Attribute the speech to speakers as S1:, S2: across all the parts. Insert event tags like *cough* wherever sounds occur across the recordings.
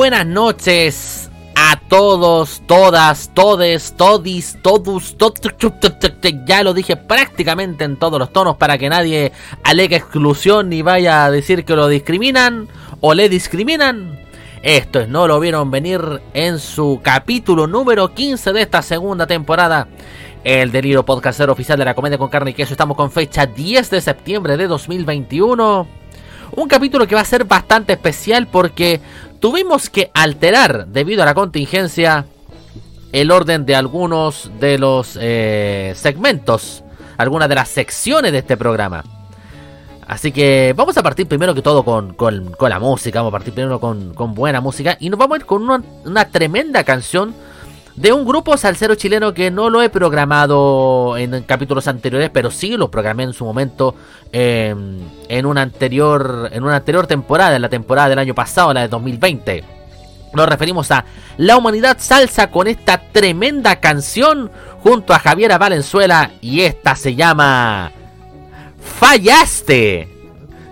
S1: Buenas noches a todos, todas, todes, todis, todos, ya lo dije prácticamente en todos los tonos para que nadie alegue exclusión ni vaya a decir que lo discriminan o le discriminan. Esto es No lo vieron venir en su capítulo número 15 de esta segunda temporada. El delirio podcastero oficial de la comedia con carne y queso. Estamos con fecha 10 de septiembre de 2021. Un capítulo que va a ser bastante especial porque tuvimos que alterar, debido a la contingencia, el orden de algunos de los eh, segmentos, algunas de las secciones de este programa. Así que vamos a partir primero que todo con, la música, vamos a partir primero con, buena música y nos vamos a ir con una tremenda canción de un grupo salsero chileno que no lo he programado en capítulos anteriores, pero sí lo programé en su momento em, en, una anterior, en una anterior temporada, en la temporada del año pasado, la de 2020. Nos referimos a La Humanidad Salsa con esta tremenda canción junto a Javiera Valenzuela y esta se llama Fallaste.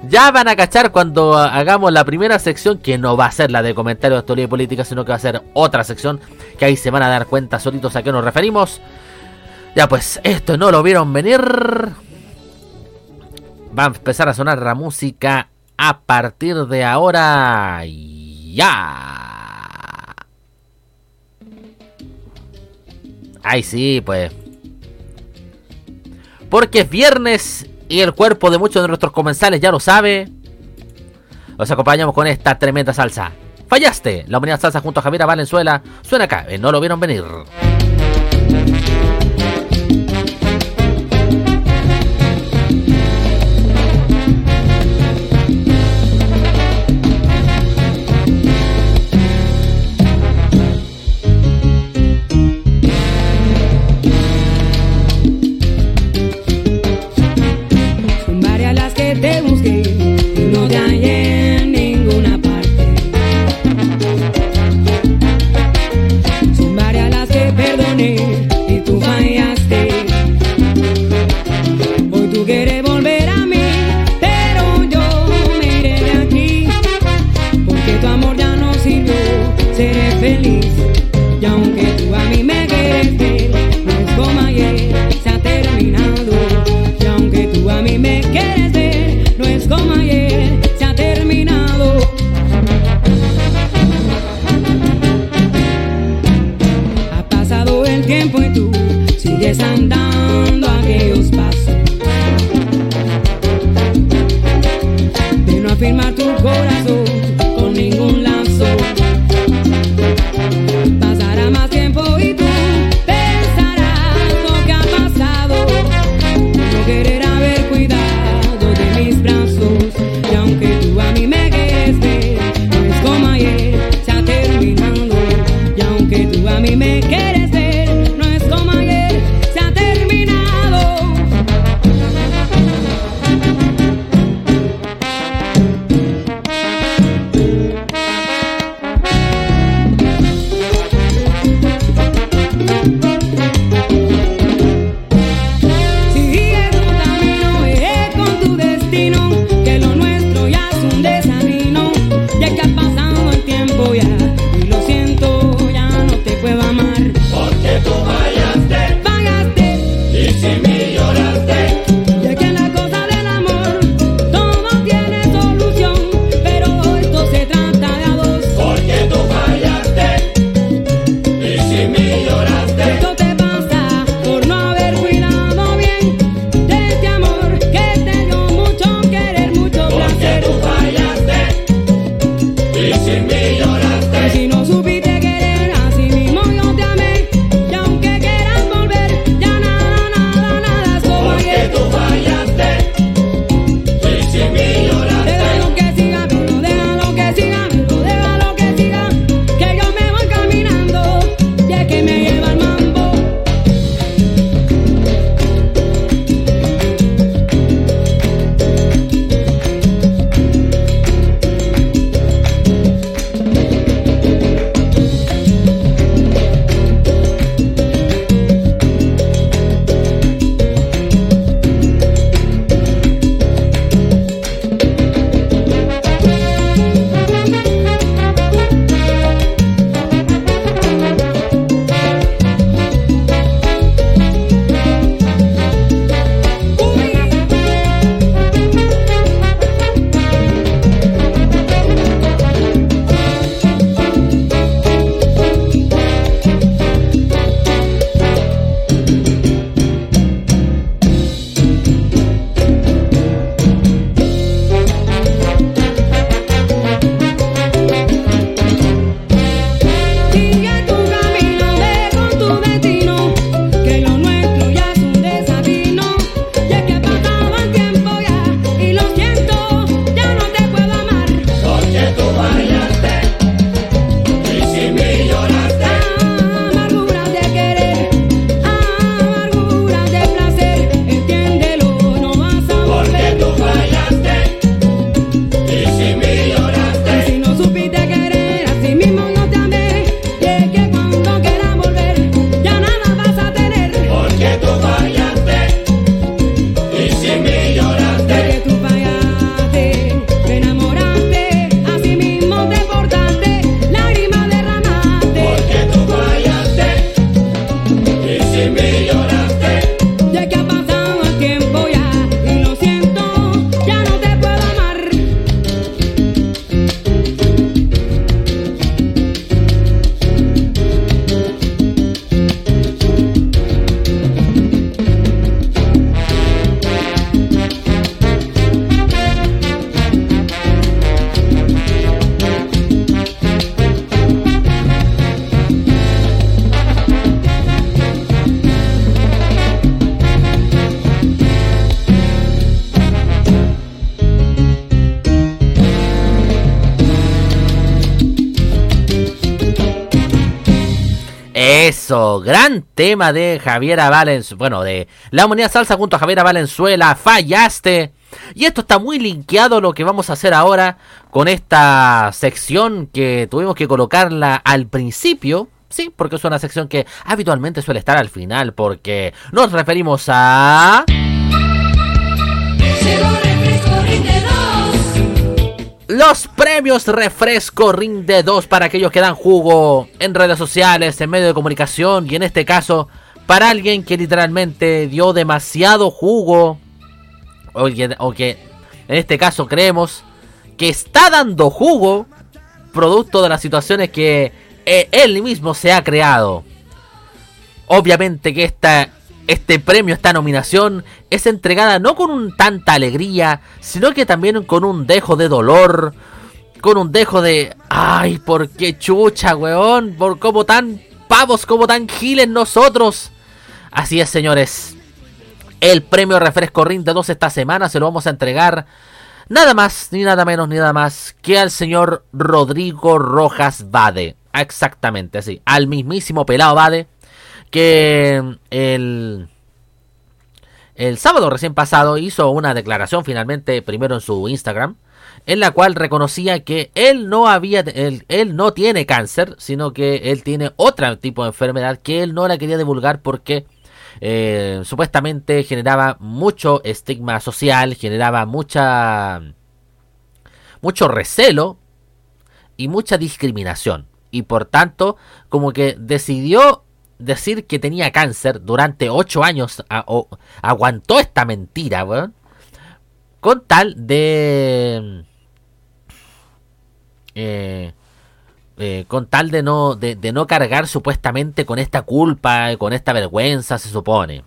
S1: Ya van a cachar cuando hagamos la primera sección, que no va a ser la de comentarios de actualidad y política, sino que va a ser otra sección, que ahí se van a dar cuenta solitos a qué nos referimos. Ya pues, esto no lo vieron venir. Va a empezar a sonar la música a partir de ahora. Ya. Ay, sí, pues. Porque es viernes y el cuerpo de muchos de nuestros comensales ya lo sabe. Los acompañamos con esta tremenda salsa. Fallaste. La humanidad salsa junto a Javier Valenzuela. Suena acá. No lo vieron venir. Tema de Javiera Valenzuela. Bueno, de la humanidad salsa junto a Javiera Valenzuela. Fallaste. Y esto está muy linkeado lo que vamos a hacer ahora con esta sección que tuvimos que colocarla al principio. Sí, porque es una sección que habitualmente suele estar al final, porque nos referimos a... Los premios Refresco Rinde 2 para aquellos que dan jugo en redes sociales, en medios de comunicación y en este caso para alguien que literalmente dio demasiado jugo o que, en este caso creemos que está dando jugo producto de las situaciones que eh, él mismo se ha creado. Obviamente que esta, este premio, esta nominación, es entregada no con tanta alegría, sino que también con un dejo de dolor, con un dejo de, ay, por qué chucha, weón, por cómo tan pavos, como tan giles nosotros. Así es, señores. El premio Refresco Rinde 2 esta semana se lo vamos a entregar nada más, ni nada menos, ni nada más que al señor Rodrigo Rojas Bade. Exactamente, así. Al mismísimo pelado Bade. Que el, el sábado recién pasado hizo una declaración finalmente, primero en su Instagram, en la cual reconocía que él no había, él, él, no tiene cáncer, sino que él tiene otro tipo de enfermedad que él no la quería divulgar porque eh, supuestamente generaba mucho estigma social, generaba mucha mucho recelo y mucha discriminación. Y por tanto, como que decidió decir que tenía cáncer durante 8 años, aguantó esta mentira, con tal de... Eh, eh, con tal de no, de, no cargar supuestamente con esta culpa, con esta vergüenza, se supone.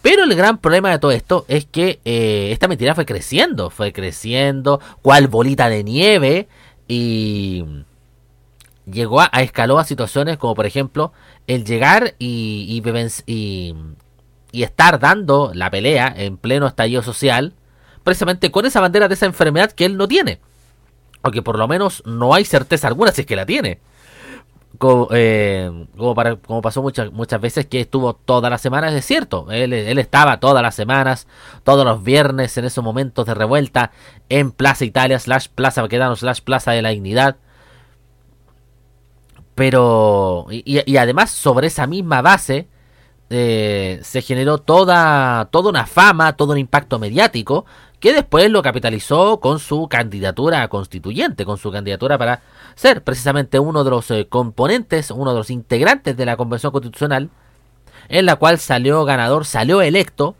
S1: Pero el gran problema de todo esto es que eh, esta mentira fue creciendo, fue creciendo, cual bolita de nieve, y llegó a, escaló a situaciones como por ejemplo el llegar y, y, y estar dando la pelea en pleno estallido social, precisamente con esa bandera de esa enfermedad que él no tiene. Porque por lo menos no hay certeza alguna si es que la tiene. Como, eh, como, pasó muchas, muchas veces que estuvo todas las semanas, es cierto. Él, estaba todas las semanas, todos los viernes en esos momentos de revuelta en Plaza Italia, slash Plaza Baquedano, slash Plaza de la Dignidad. Pero, y, además sobre esa misma base, eh, se generó toda, toda una fama, todo un impacto mediático que después lo capitalizó con su candidatura constituyente, con su candidatura para ser precisamente uno de los eh, componentes, uno de los integrantes de la Convención Constitucional, en la cual salió ganador, salió electo,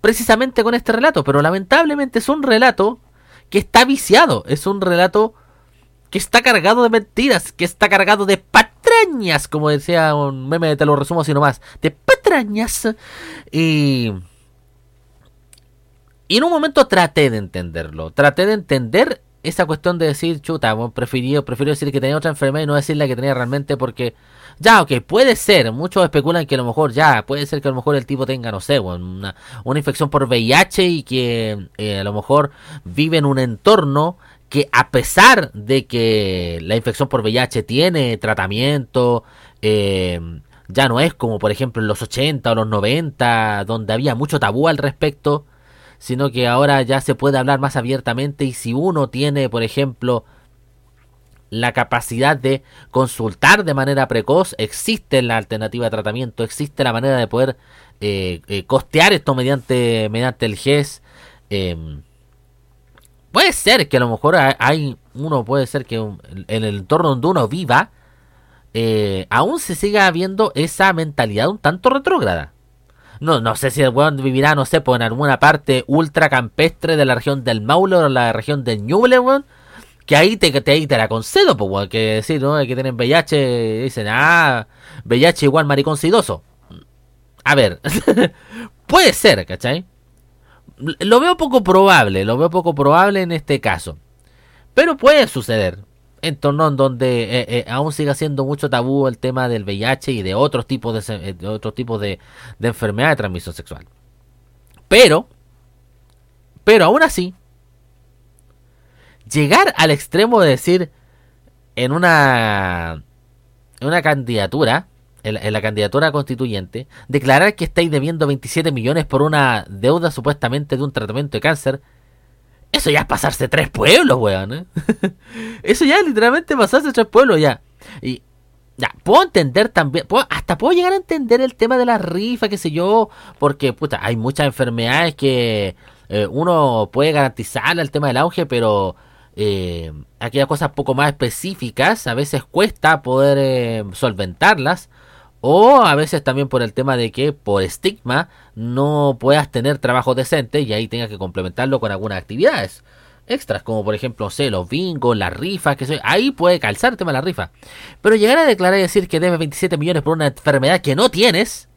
S1: precisamente con este relato, pero lamentablemente es un relato que está viciado, es un relato que está cargado de mentiras, que está cargado de patrañas, como decía un meme, te lo resumo así nomás, de patrañas. Y y en un momento traté de entenderlo. Traté de entender esa cuestión de decir, chuta, prefiero, prefiero decir que tenía otra enfermedad y no decir la que tenía realmente porque, ya, ok, puede ser, muchos especulan que a lo mejor, ya, puede ser que a lo mejor el tipo tenga, no sé, una, una infección por VIH y que eh, a lo mejor vive en un entorno que a pesar de que la infección por VIH tiene tratamiento, eh, ya no es como por ejemplo en los 80 o los 90, donde había mucho tabú al respecto, sino que ahora ya se puede hablar más abiertamente y si uno tiene, por ejemplo, la capacidad de consultar de manera precoz, existe la alternativa de tratamiento, existe la manera de poder eh, eh, costear esto mediante, mediante el GES. Em, puede ser que a lo mejor hay uno, puede ser que en el entorno donde uno viva, eh, aún se siga viendo esa mentalidad un tanto retrógrada. No, no sé si el weón vivirá, no sé, pues en alguna parte ultra campestre de la región del Maule o la región del Ñuble, weón. Que ahí te, te, ahí te la concedo, pues, weón. Que decir, ¿no? Que tienen VIH, dicen, ah, VIH igual maricón sidoso. A ver, *laughs* puede ser, ¿cachai? Lo veo poco probable, lo veo poco probable en este caso. Pero puede suceder entorno en donde eh, eh, aún sigue siendo mucho tabú el tema del VIH y de otros tipos de, de otros tipos de, de enfermedad de transmisión sexual. Pero, pero aún así, llegar al extremo de decir en una, en una candidatura en, la candidatura constituyente, declarar que estáis debiendo 27 millones por una deuda supuestamente de un tratamiento de cáncer, eso ya es pasarse tres pueblos, weón. ¿eh? *laughs* eso ya es literalmente pasarse tres pueblos ya. Y ya, puedo entender también, hasta puedo llegar a entender el tema de la rifa, qué sé yo, porque puta, hay muchas enfermedades que eh, uno puede garantizar el tema del auge, pero eh, aquellas cosas poco más específicas a veces cuesta poder eh, solventarlas. O a veces también por el tema de que por estigma no puedas tener trabajo decente y ahí tengas que complementarlo con algunas actividades extras, como por ejemplo, sé, los bingos, las rifas, que ahí puede calzar el tema de la rifa. Pero llegar a declarar y decir que debes 27 millones por una enfermedad que no tienes,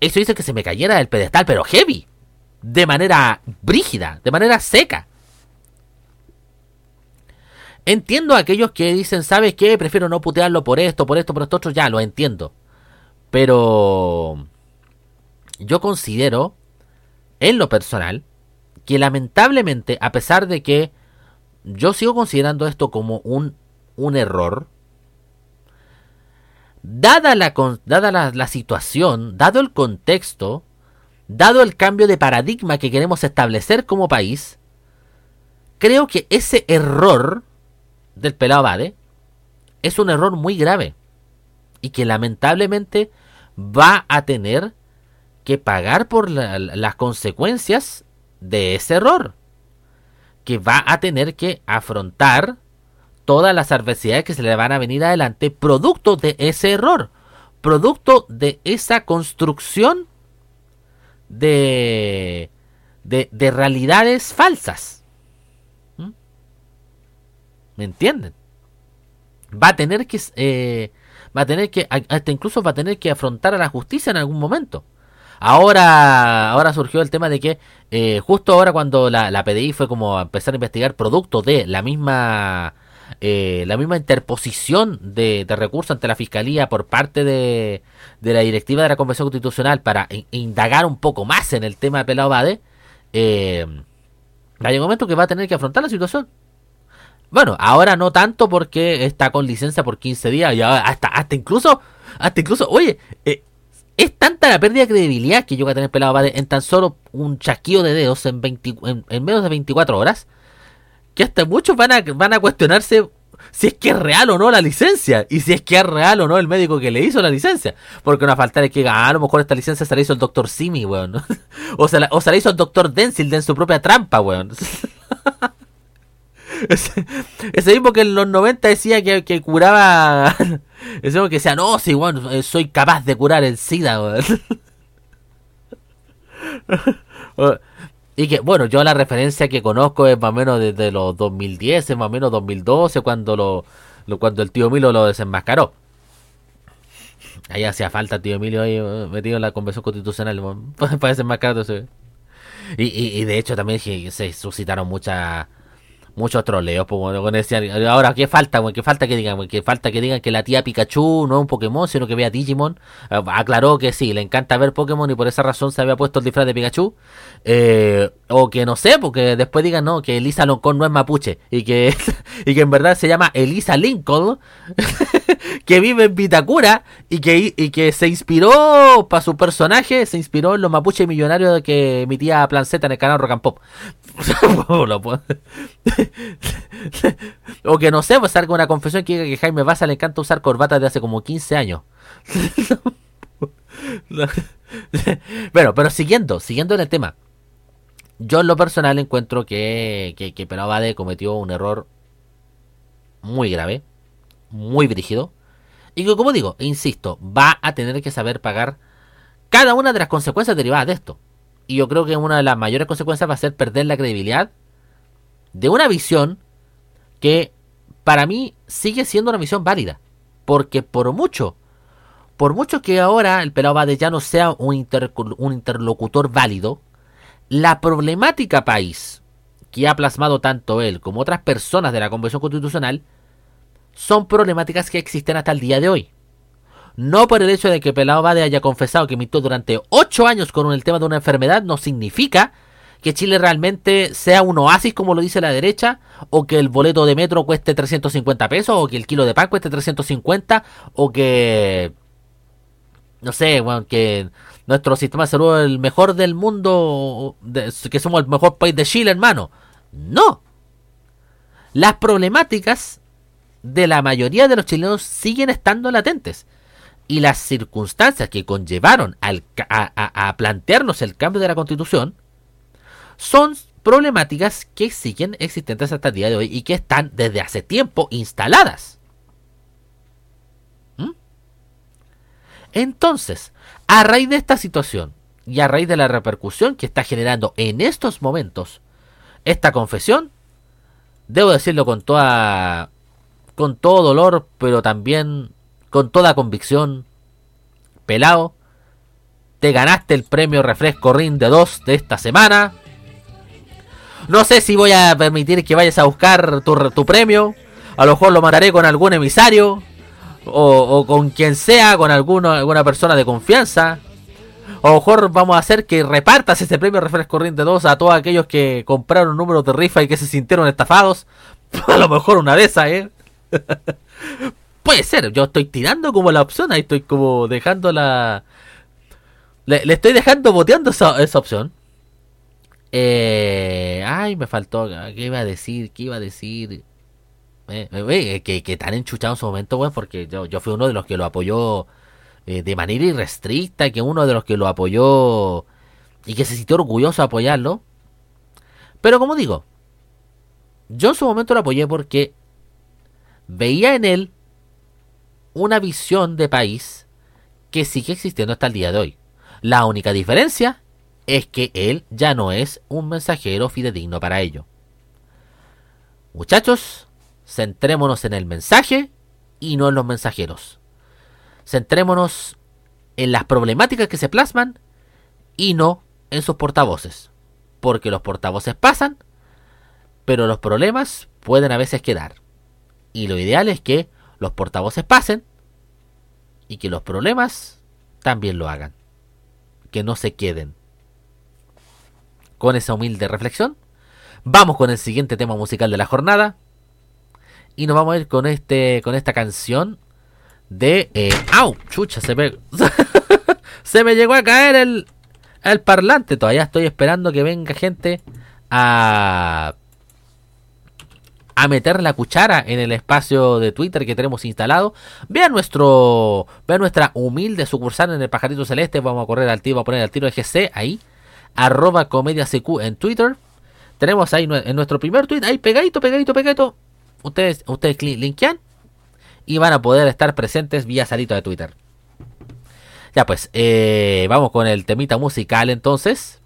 S1: eso hizo que se me cayera del pedestal, pero heavy, de manera brígida, de manera seca. Entiendo a aquellos que dicen, ¿sabes qué? Prefiero no putearlo por esto, por esto, por esto otro, ya lo entiendo. Pero yo considero, en lo personal, que lamentablemente, a pesar de que yo sigo considerando esto como un, un error, dada, la, dada la, la situación, dado el contexto, dado el cambio de paradigma que queremos establecer como país, creo que ese error del pelado Bade es un error muy grave y que lamentablemente va a tener que pagar por las consecuencias de ese error. Que va a tener que afrontar todas las adversidades que se le van a venir adelante producto de ese error. Producto de esa construcción de, de, realidades falsas. ¿Me entienden? Va a tener que... Eh, va a tener que... Hasta incluso va a tener que afrontar a la justicia en algún momento. Ahora, ahora surgió el tema de que eh, justo ahora cuando la, la, PDI fue como a empezar a investigar producto de la misma eh, la misma interposición de, recursos ante la fiscalía por parte de, de, la directiva de la Convención Constitucional para indagar un poco más en el tema de Pelado Bade, eh, hay un momento que va a tener que afrontar la situación. Bueno, ahora no tanto porque está con licencia por 15 días y hasta, hasta incluso, hasta incluso, oye, eh, es tanta la pérdida de credibilidad que yo voy a tener pelado en tan solo un chasquido de dedos en, en, menos de 24 horas que hasta muchos van a, van a cuestionarse si es que es real o no la licencia y si es que es real o no el médico que le hizo la licencia. Porque no falta de que ah, a lo mejor esta licencia se la hizo el doctor Simi, weón. *laughs* o, se la, o se la hizo el doctor Denzil en su propia trampa, weón. *laughs* *laughs* Ese, mismo que en los 90 decía que, curaba. *laughs* Ese mismo que decía, no, sí, bueno, eh, soy capaz de curar el SIDA, *laughs* Y que, bueno, yo la referencia que conozco es más o menos desde los 2010, más o menos 2012, cuando lo, cuando el tío Milo lo desenmascaró. Ahí hacía falta tío Emilio ahí eh, metido en la convención constitucional para desenmascarar y, y, y de hecho también se suscitaron muchas muchos troleos, pues, ahora, ¿qué falta, ¿Qué falta que digan, ¿Qué falta que digan que la tía Pikachu no es un Pokémon, sino que vea Digimon? Ah, aclaró que sí, le encanta ver Pokémon y por esa razón se había puesto el disfraz de Pikachu. Eh, o que no sé, porque después digan, no, que Elisa Loncón no es mapuche y que, *laughs* y que en verdad se llama Elisa Lincoln, *laughs* que vive en Vitacura y que, y que se inspiró para su personaje, se inspiró en los mapuches millonarios que emitía Plan Z en el canal Rock and Pop. *laughs* *laughs* *laughs* o que no sé, pues salga una confesión que diga que Jaime Baza le encanta usar corbatas de hace como 15 años. bueno, pero siguiendo, siguiendo en el tema. Yo en lo personal encuentro que, que, que cometió un error muy grave, muy brígido. Y que como digo, insisto, va a tener que saber pagar cada una de las consecuencias derivadas de esto. Y yo creo que una de las mayores consecuencias va a ser perder la credibilidad de una visión que para mí sigue siendo una visión válida. Porque por mucho, por mucho que ahora el pelado Bade ya no sea un, un interlocutor válido, la problemática país que ha plasmado tanto él como otras personas de la Convención Constitucional son problemáticas que existen hasta el día de hoy. No por el hecho de que Pelado Bade haya confesado que mintió durante 8 años con el tema de una enfermedad, no significa que Chile realmente sea un oasis como lo dice la derecha, o que el boleto de metro cueste 350 pesos, o que el kilo de pan cueste 350, o que no sé, que nuestro sistema de salud es el mejor del mundo, que somos el mejor país de Chile, hermano. No. Las problemáticas de la mayoría de los chilenos siguen estando latentes. Y las circunstancias que conllevaron al, a, plantearnos el cambio de la constitución son problemáticas que siguen existentes hasta el día de hoy y que están desde hace tiempo instaladas. ¿Mm? Entonces, a raíz de esta situación y a raíz de la repercusión que está generando en estos momentos esta confesión, debo decirlo con toda con todo dolor, pero también con toda convicción, pelado, te ganaste el premio Refresco Ring de 2 de esta semana. No sé si voy a permitir que vayas a buscar tu, premio. A lo mejor lo mandaré con algún emisario. O, con quien sea, con alguna, persona de confianza. O a lo mejor vamos a hacer que repartas ese premio Refresco Corriente 2 a todos aquellos que compraron números de rifa y que se sintieron estafados. *laughs* A lo mejor una de esas, ¿eh? Puede ser, yo estoy tirando como la opción, ahí estoy como dejando la... Le, estoy dejando boteando esa, esa opción. Eh, ay, me faltó. ¿Qué iba a decir? ¿Qué iba a decir? Eh, eh, que, que tan enchuchado en su momento, weón, porque yo, yo fui uno de los que lo apoyó eh, de manera irrestricta, que uno de los que lo apoyó y que se sintió orgulloso de apoyarlo. Pero como digo, yo en su momento lo apoyé porque veía en él una visión de país que sigue existiendo hasta el día de hoy. La única diferencia es que él ya no es un mensajero fidedigno para ello. Muchachos, centrémonos en el mensaje y no en los mensajeros. Centrémonos en las problemáticas que se plasman y no en sus portavoces. Porque los portavoces pasan, pero los problemas pueden a veces quedar. Y lo ideal es que los portavoces pasen y que los problemas también lo hagan. Que no se queden con esa humilde reflexión, vamos con el siguiente tema musical de la jornada. Y nos vamos a ir con este. con esta canción de. Eh, ¡Au! Chucha, se me. *laughs* se me llegó a caer el. el parlante. Todavía estoy esperando que venga gente a. a meter la cuchara en el espacio de Twitter que tenemos instalado. Vean nuestro. Vean nuestra humilde sucursal en el pajarito celeste. Vamos a correr al tiro, a poner al tiro de GC ahí arroba comedia CQ en Twitter. Tenemos ahí en nuestro primer tweet, ahí pegadito, pegadito, pegadito. Ustedes, ustedes linkean y van a poder estar presentes vía salito de Twitter. Ya pues, eh, vamos con el temita musical entonces.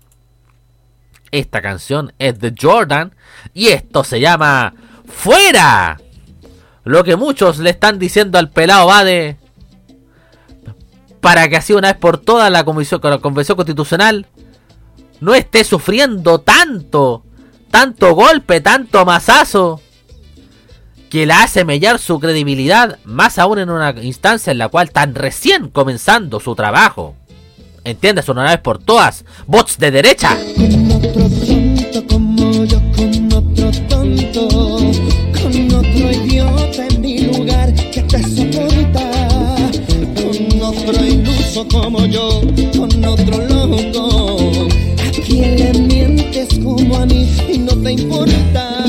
S1: Esta canción es de Jordan y esto se llama Fuera. Lo que muchos le están diciendo al pelado Bade para que así una vez por todas la, comisión, la Convención Constitucional no esté sufriendo tanto, tanto golpe, tanto masazo, que la hace mellar su credibilidad, más aún en una instancia en la cual están recién comenzando su trabajo. ¿Entiendes? Una vez por todas, bots de derecha.
S2: Como yo, con otro loco quién le mientes como a mí y no te importa.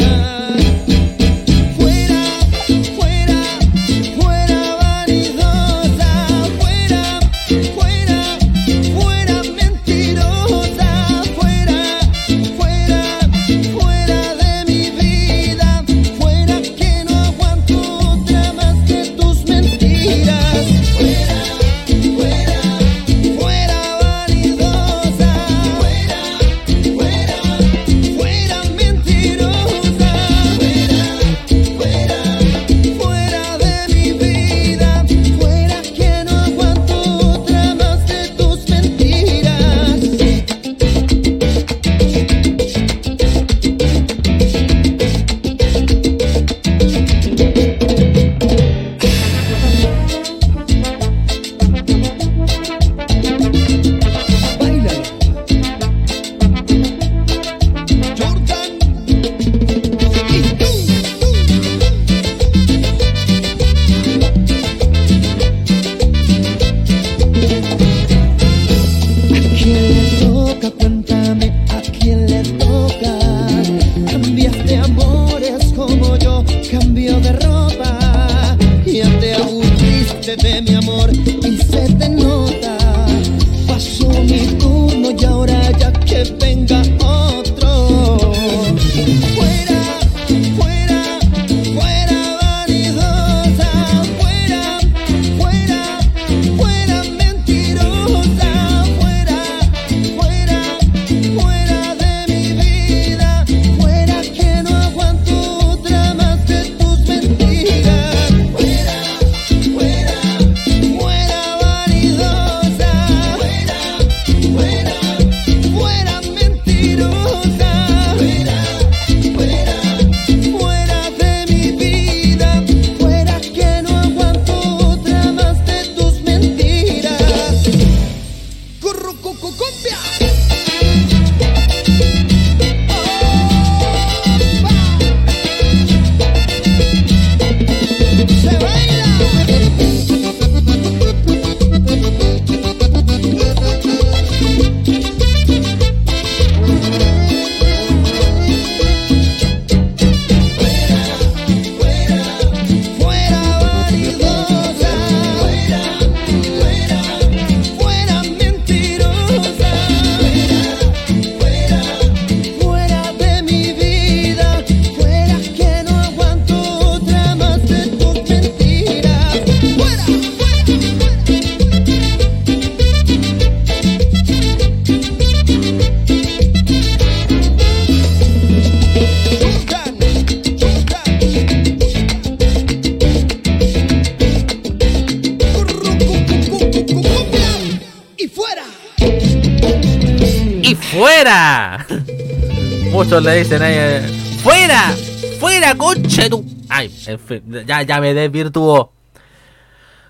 S1: Ya, ya me desvirtuó.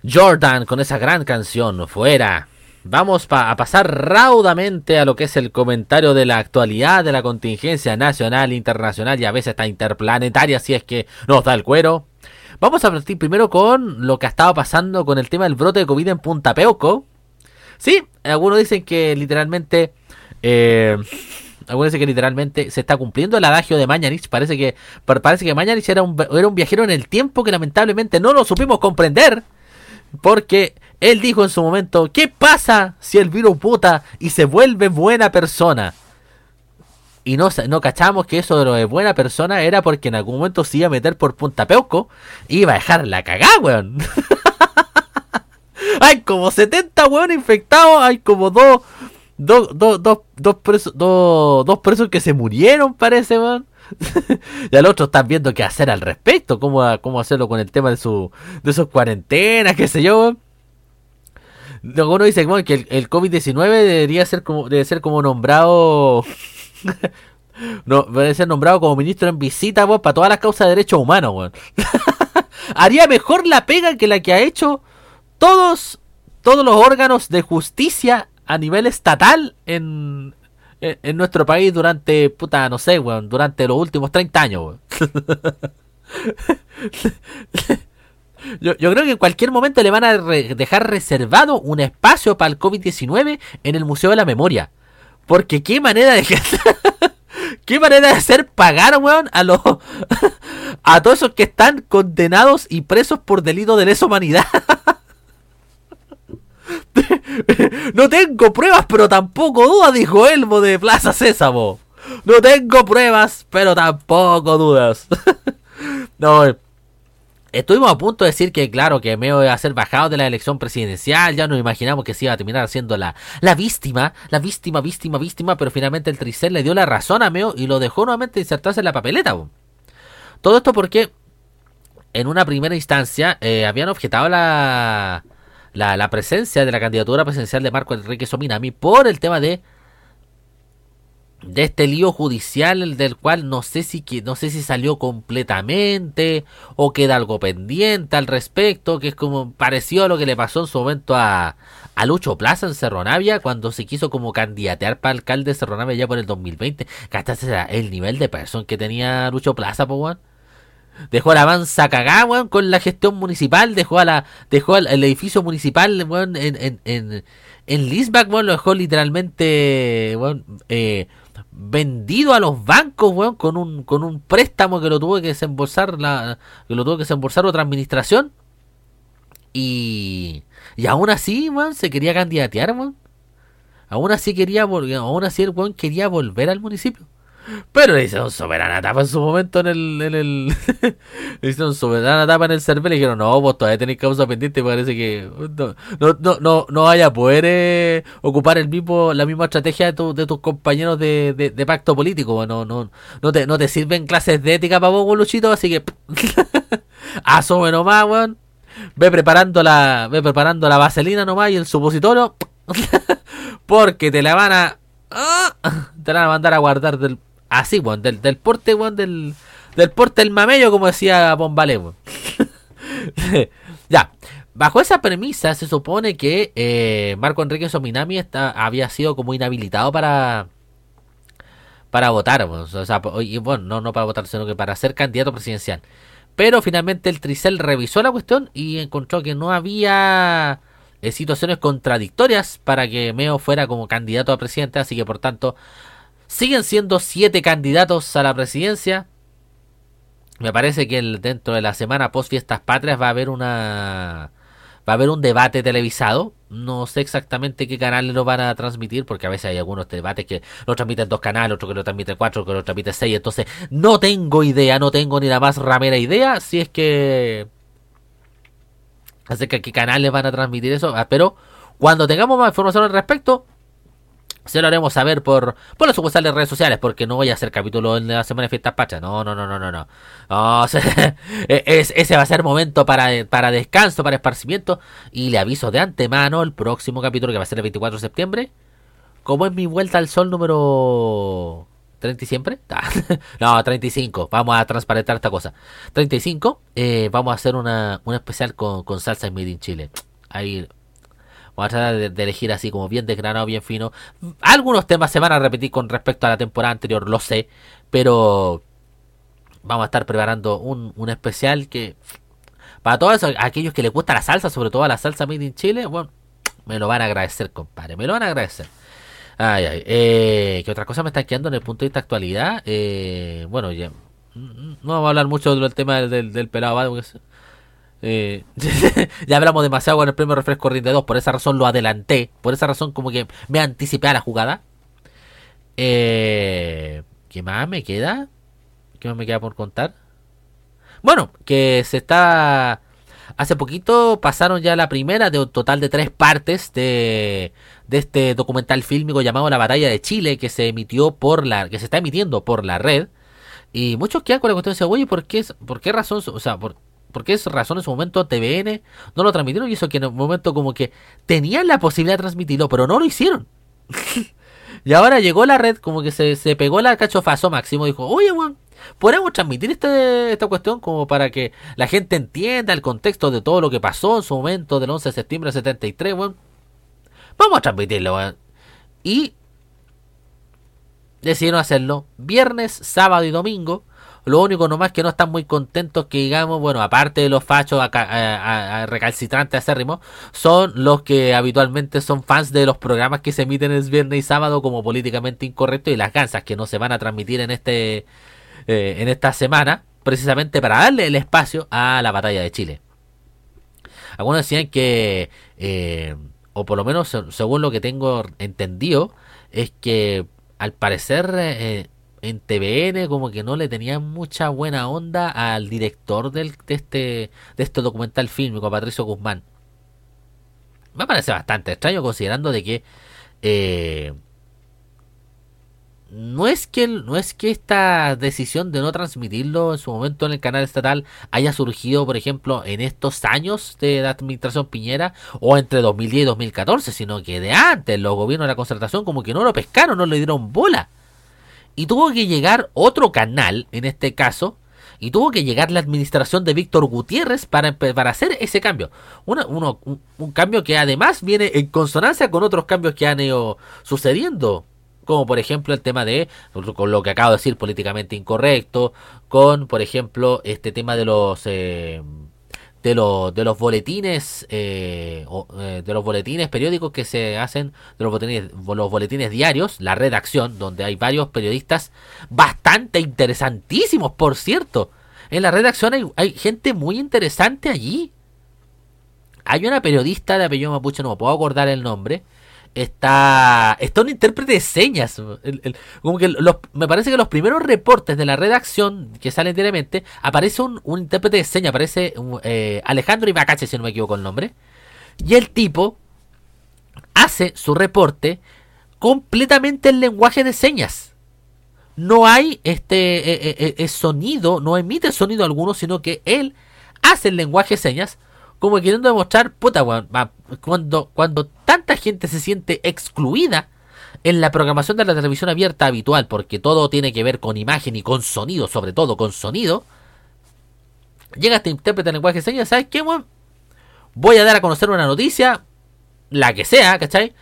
S1: Jordan con esa gran canción, fuera. Vamos a pasar raudamente a lo que es el comentario de la actualidad de la contingencia nacional, internacional y a veces está interplanetaria si es que nos da el cuero. Vamos a partir primero con lo que ha estado pasando con el tema del brote de COVID en Punta Peuco. Sí, algunos dicen que literalmente eh, Acuérdense que literalmente se está cumpliendo el adagio de Mañanich. Parece que, parece que Mañanich era un, era un viajero en el tiempo que lamentablemente no lo supimos comprender. Porque él dijo en su momento, ¿qué pasa si el virus puta y se vuelve buena persona? Y no, no cachamos que eso de lo de buena persona era porque en algún momento se iba a meter por Punta Peuco y iba a dejar la cagada, weón. *laughs* hay como 70 weón infectados, hay como dos dos, dos, dos, dos presos, dos, dos presos que se murieron, parece, man. *laughs* y al otro están viendo qué hacer al respecto, cómo, cómo hacerlo con el tema de su de sus cuarentenas, qué sé yo. Luego uno dice que el, el COVID-19 debería ser como debe ser como nombrado *laughs* no, debe ser nombrado como ministro en visita para todas las causas de derechos humanos, *laughs* Haría mejor la pega que la que ha hecho todos todos los órganos de justicia a nivel estatal en, en, nuestro país durante, puta, no sé, weón, durante los últimos 30 años, weón. *laughs* Yo, yo, creo que en cualquier momento le van a dejar reservado un espacio para el COVID-19 en el Museo de la Memoria. Porque qué manera de... *laughs* qué manera de hacer pagar, weón, a los... *laughs* a todos esos que están condenados y presos por delito de lesa humanidad. *laughs* no tengo pruebas, pero tampoco dudas, dijo Elmo de Plaza Sésamo. No tengo pruebas, pero tampoco dudas. *laughs* no, estuvimos a punto de decir que, claro, que me iba a ser bajado de la elección presidencial. Ya nos imaginamos que se iba a terminar siendo la, la víctima, la víctima, víctima, víctima. Pero finalmente el Tricel le dio la razón a Meo y lo dejó nuevamente insertarse en la papeleta. Todo esto porque en una primera instancia eh, habían objetado la la, presencia de la candidatura presidencial de Marco Enrique Sominami por el tema de de este lío judicial del cual no sé si no sé si salió completamente o queda algo pendiente al respecto que es como parecido a lo que le pasó en su momento a, a Lucho Plaza en Cerro Navia cuando se quiso como candidatear para alcalde de Cerro Navia ya por el 2020 que hasta el nivel de persona que tenía Lucho Plaza pues Dejó la mansa cagada, weón, con la gestión municipal. Dejó a la dejó el, edificio municipal, weón, en, en, en, Lisbach, weón, lo dejó literalmente, eh, vendido a los bancos, weón, con un, con un préstamo que lo tuvo que desembolsar la, que lo tuvo que desembolsar otra administración. Y, y aún así, weón, se quería candidatear, weón. Aún así quería, aún así el weón quería volver al municipio. Pero le hicieron soberana tapa en su momento en el. En el *laughs* le hicieron soberana tapa en el server y dijeron: No, vos todavía tenéis causa pendiente. Parece que no, no, no, no vaya a poder eh, ocupar el mismo, la misma estrategia de, de tus compañeros de, de, pacto político. No, no, no, te, no te sirven clases de ética para vos, Luchito. Así que. *laughs* Asome nomás, weón. Ve preparando la, ve preparando la vaselina nomás y el supositorio. *laughs* porque te la van a. ¡ah! Te la van a mandar a guardar del Así, weón, del, del porte, weón, del, del porte del mamello, como decía Bombale, weón. *laughs* ya, bajo esa premisa se supone que eh, Marco Enrique Sominami está, había sido como inhabilitado para para votar, o sea, y, bueno, no, no para votar, sino que para ser candidato presidencial. Pero finalmente el Tricel revisó la cuestión y encontró que no había eh, situaciones contradictorias para que Meo fuera como candidato a presidente, así que por tanto Siguen siendo siete candidatos a la presidencia. Me parece que dentro de la semana post fiestas patrias va a haber una va a haber un debate televisado. No sé exactamente qué canales lo van a transmitir, porque a veces hay algunos debates que lo transmiten dos canales, otro que lo transmite cuatro, otro que lo transmite seis. Entonces, no tengo idea, no tengo ni la más ramera idea si es que. acerca de qué canales van a transmitir eso. Ah, pero cuando tengamos más información al respecto, se lo haremos saber por, por las sucursales redes sociales, porque no voy a hacer capítulo en la semana de fiestas pacha. No, no, no, no, no, no. *laughs* E, es, ese va a ser momento para, para descanso, para esparcimiento. Y le aviso de antemano el próximo capítulo que va a ser el 24 de septiembre. Como es mi vuelta al sol número 30 y siempre. *laughs* no, 35. Vamos a transparentar esta cosa. 35. Eh, vamos a hacer una, un especial con, con salsa en Made in Chile. Ahí Vamos a tratar de, elegir así como bien desgranado, bien fino. Algunos temas se van a repetir con respecto a la temporada anterior, lo sé. Pero vamos a estar preparando un, un especial que... Para todos aquellos que les gusta la salsa, sobre todo la salsa made in Chile, bueno, me lo van a agradecer, compadre. Me lo van a agradecer. Ay, ay. Eh, ¿Qué otra cosa me está quedando en el punto de vista actualidad? Eh, bueno, ya, no vamos a hablar mucho del tema del, del, pelado, porque eh, *laughs* ya hablamos demasiado con el premio refresco Rinde 2, por esa razón lo adelanté, por esa razón como que me anticipé a la jugada. Eh, ¿Qué más me queda? ¿Qué más me queda por contar? Bueno, que se está... Hace poquito pasaron ya la primera de un total de tres partes de, de este documental fílmico llamado La Batalla de Chile que se emitió por la... que se está emitiendo por la red. Y muchos quedan con la cuestión de, oye, ¿por qué, ¿por qué razón? O sea, por, porque es razón en su momento TVN no lo transmitieron y eso que en un momento como que tenían la posibilidad de transmitirlo, pero no lo hicieron. *laughs* y ahora llegó la red, como que se, se pegó la cachofazo máximo, dijo, oye, weón, podemos transmitir este, esta cuestión como para que la gente entienda el contexto de todo lo que pasó en su momento del 11 de septiembre de 73, weón. Vamos a transmitirlo, weón. Y decidieron hacerlo viernes, sábado y domingo lo único nomás que no están muy contentos que digamos, bueno, aparte de los fachos a, recalcitrantes acérrimos, son los que habitualmente son fans de los programas que se emiten el viernes y sábado como políticamente incorrecto y las gansas que no se van a transmitir en este eh, en esta semana, precisamente para darle el espacio a la batalla de Chile. Algunos decían que, eh, o por lo menos según lo que tengo entendido, es que al parecer eh, en TVN como que no le tenían mucha buena onda al director del, de, este, de este documental fílmico, Patricio Guzmán. Me parece bastante extraño considerando de que eh, no es que no es que esta decisión de no transmitirlo en su momento en el canal estatal haya surgido, por ejemplo, en estos años de la administración Piñera o entre 2010 y 2014, sino que de antes los gobiernos de la concertación como que no lo pescaron, no le dieron bola. Y tuvo que llegar otro canal, en este caso, y tuvo que llegar la administración de Víctor Gutiérrez para, para hacer ese cambio. uno, un, cambio que además viene en consonancia con otros cambios que han ido sucediendo. como por ejemplo el tema de, con lo que acabo de decir, políticamente incorrecto, con por ejemplo este tema de los... Eh, de, los de los boletines eh, eh, de los boletines periódicos que se hacen de los boletines, los boletines diarios la redacción donde hay varios periodistas bastante interesantísimos por cierto. En la redacción hay, hay gente muy interesante allí. Hay una periodista de apellido mapuche no me puedo acordar el nombre está está un intérprete de señas. como que me parece que los primeros reportes de la redacción que salen diariamente aparece un, intérprete de señas, aparece eh, Alejandro Ibacache, si no me equivoco el nombre. Y el tipo hace su reporte completamente en lenguaje de señas. No hay este eh, eh, sonido, no emite sonido alguno, sino que él hace el lenguaje de señas como queriendo demostrar, puta, cuando, cuando tanta gente se siente excluida en la programación de la televisión abierta habitual, porque todo tiene que ver con imagen y con sonido, sobre todo con sonido, llega este intérprete de lenguaje de señas, ¿sabes qué, Voy a dar a conocer una noticia, la que sea, ¿cachai?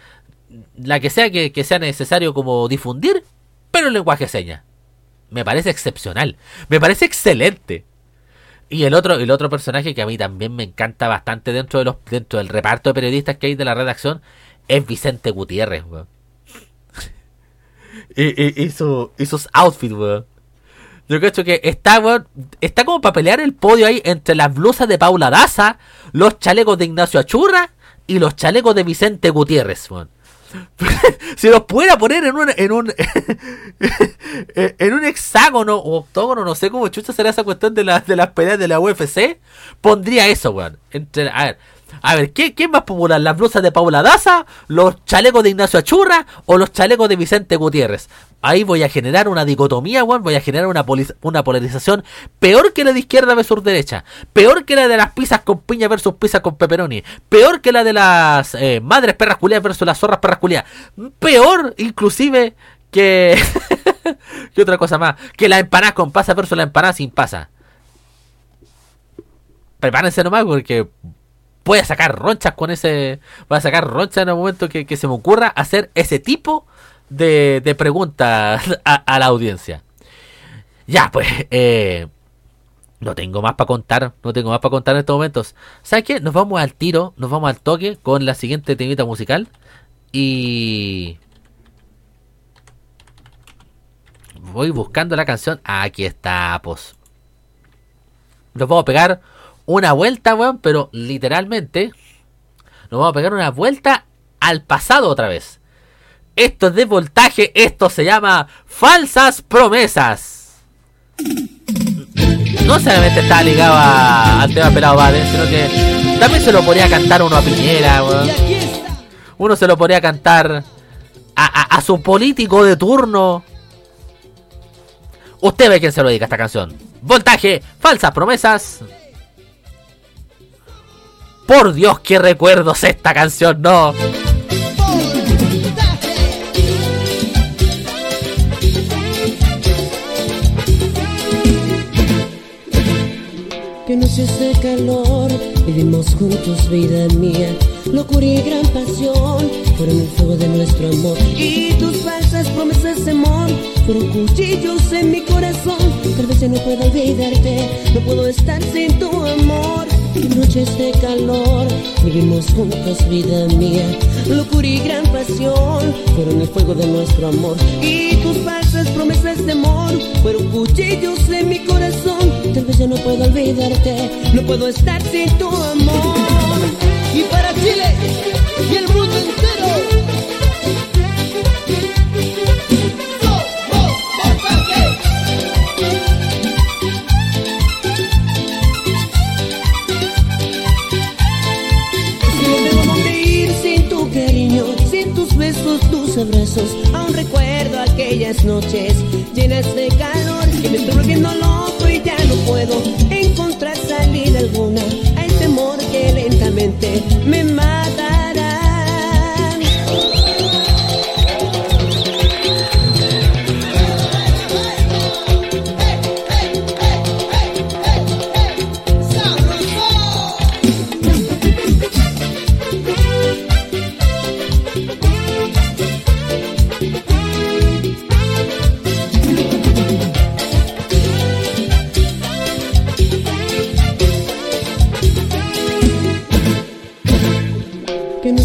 S1: La que sea que, que sea necesario como difundir, pero en lenguaje de señas. Me parece excepcional, me parece excelente. Y el otro, el otro personaje que a mí también me encanta bastante dentro de los, dentro del reparto de periodistas que hay de la redacción es Vicente Gutiérrez, weón. y, y, sus outfits, weón. Yo creo que está, weón, está como para pelear el podio ahí entre las blusas de Paula Daza, los chalecos de Ignacio Achurra y los chalecos de Vicente Gutiérrez, weón. *laughs* si los pudiera poner en un en un *laughs* en un hexágono o octógono, no sé cómo chucha será esa cuestión de, de las peleas de la UFC, pondría eso, weón. Entre, a ver, a ver, ¿qué, ¿qué, es más popular? ¿Las blusas de Paula Daza? ¿Los chalecos de Ignacio Achurra? ¿O los chalecos de Vicente Gutiérrez? Ahí voy a generar una dicotomía, weón. Voy a generar una, una polarización peor que la de izquierda versus derecha. Peor que la de las pizzas con piña versus pizzas con pepperoni. Peor que la de las eh, madres perras versus las zorras perras. Peor, inclusive, que... *laughs* ¿Qué otra cosa más? Que la empanada con pasa versus la empanada sin pasa. Prepárense nomás porque voy a sacar ronchas con ese. Voy a sacar ronchas en el momento que, se me ocurra hacer ese tipo de, de preguntas *laughs* a, la audiencia. Ya, pues, eh, no tengo más para contar, no tengo más para contar en estos momentos. ¿Sabes qué? Nos vamos al tiro, nos vamos al toque con la siguiente temita musical. Y. Voy buscando la canción. Aquí está, pues. Nos vamos a pegar una vuelta, weón, pero literalmente nos vamos a pegar una vuelta al pasado otra vez. Esto es de voltaje, esto se llama falsas promesas. No solamente está ligado al tema pelado Vale, sino que también se lo podría cantar uno a Piñera, weón. Uno se lo podría cantar a, a su político de turno. Usted ve quién se lo dedica a esta canción. Voltaje, falsas promesas. Por Dios, qué recuerdos esta canción, no.
S3: Que noches de calor vivimos juntos, vida mía. Locura y gran pasión fueron el fuego de nuestro amor. Y tus falsas promesas de amor fueron cuchillos en mi corazón. Tal vez ya no puedo olvidarte, no puedo estar sin tu amor noches de calor vivimos juntos, vida mía. Locura y gran pasión fueron el fuego de nuestro amor. Y tus falsas promesas de amor fueron cuchillos en mi corazón. Tal vez yo no puedo olvidarte, no puedo estar sin tu amor. Y para Chile y el mundo entero. Aún recuerdo aquellas noches llenas de calor que me estoy volviendo loco y ya no puedo encontrar salida alguna a este amor que lentamente me mata.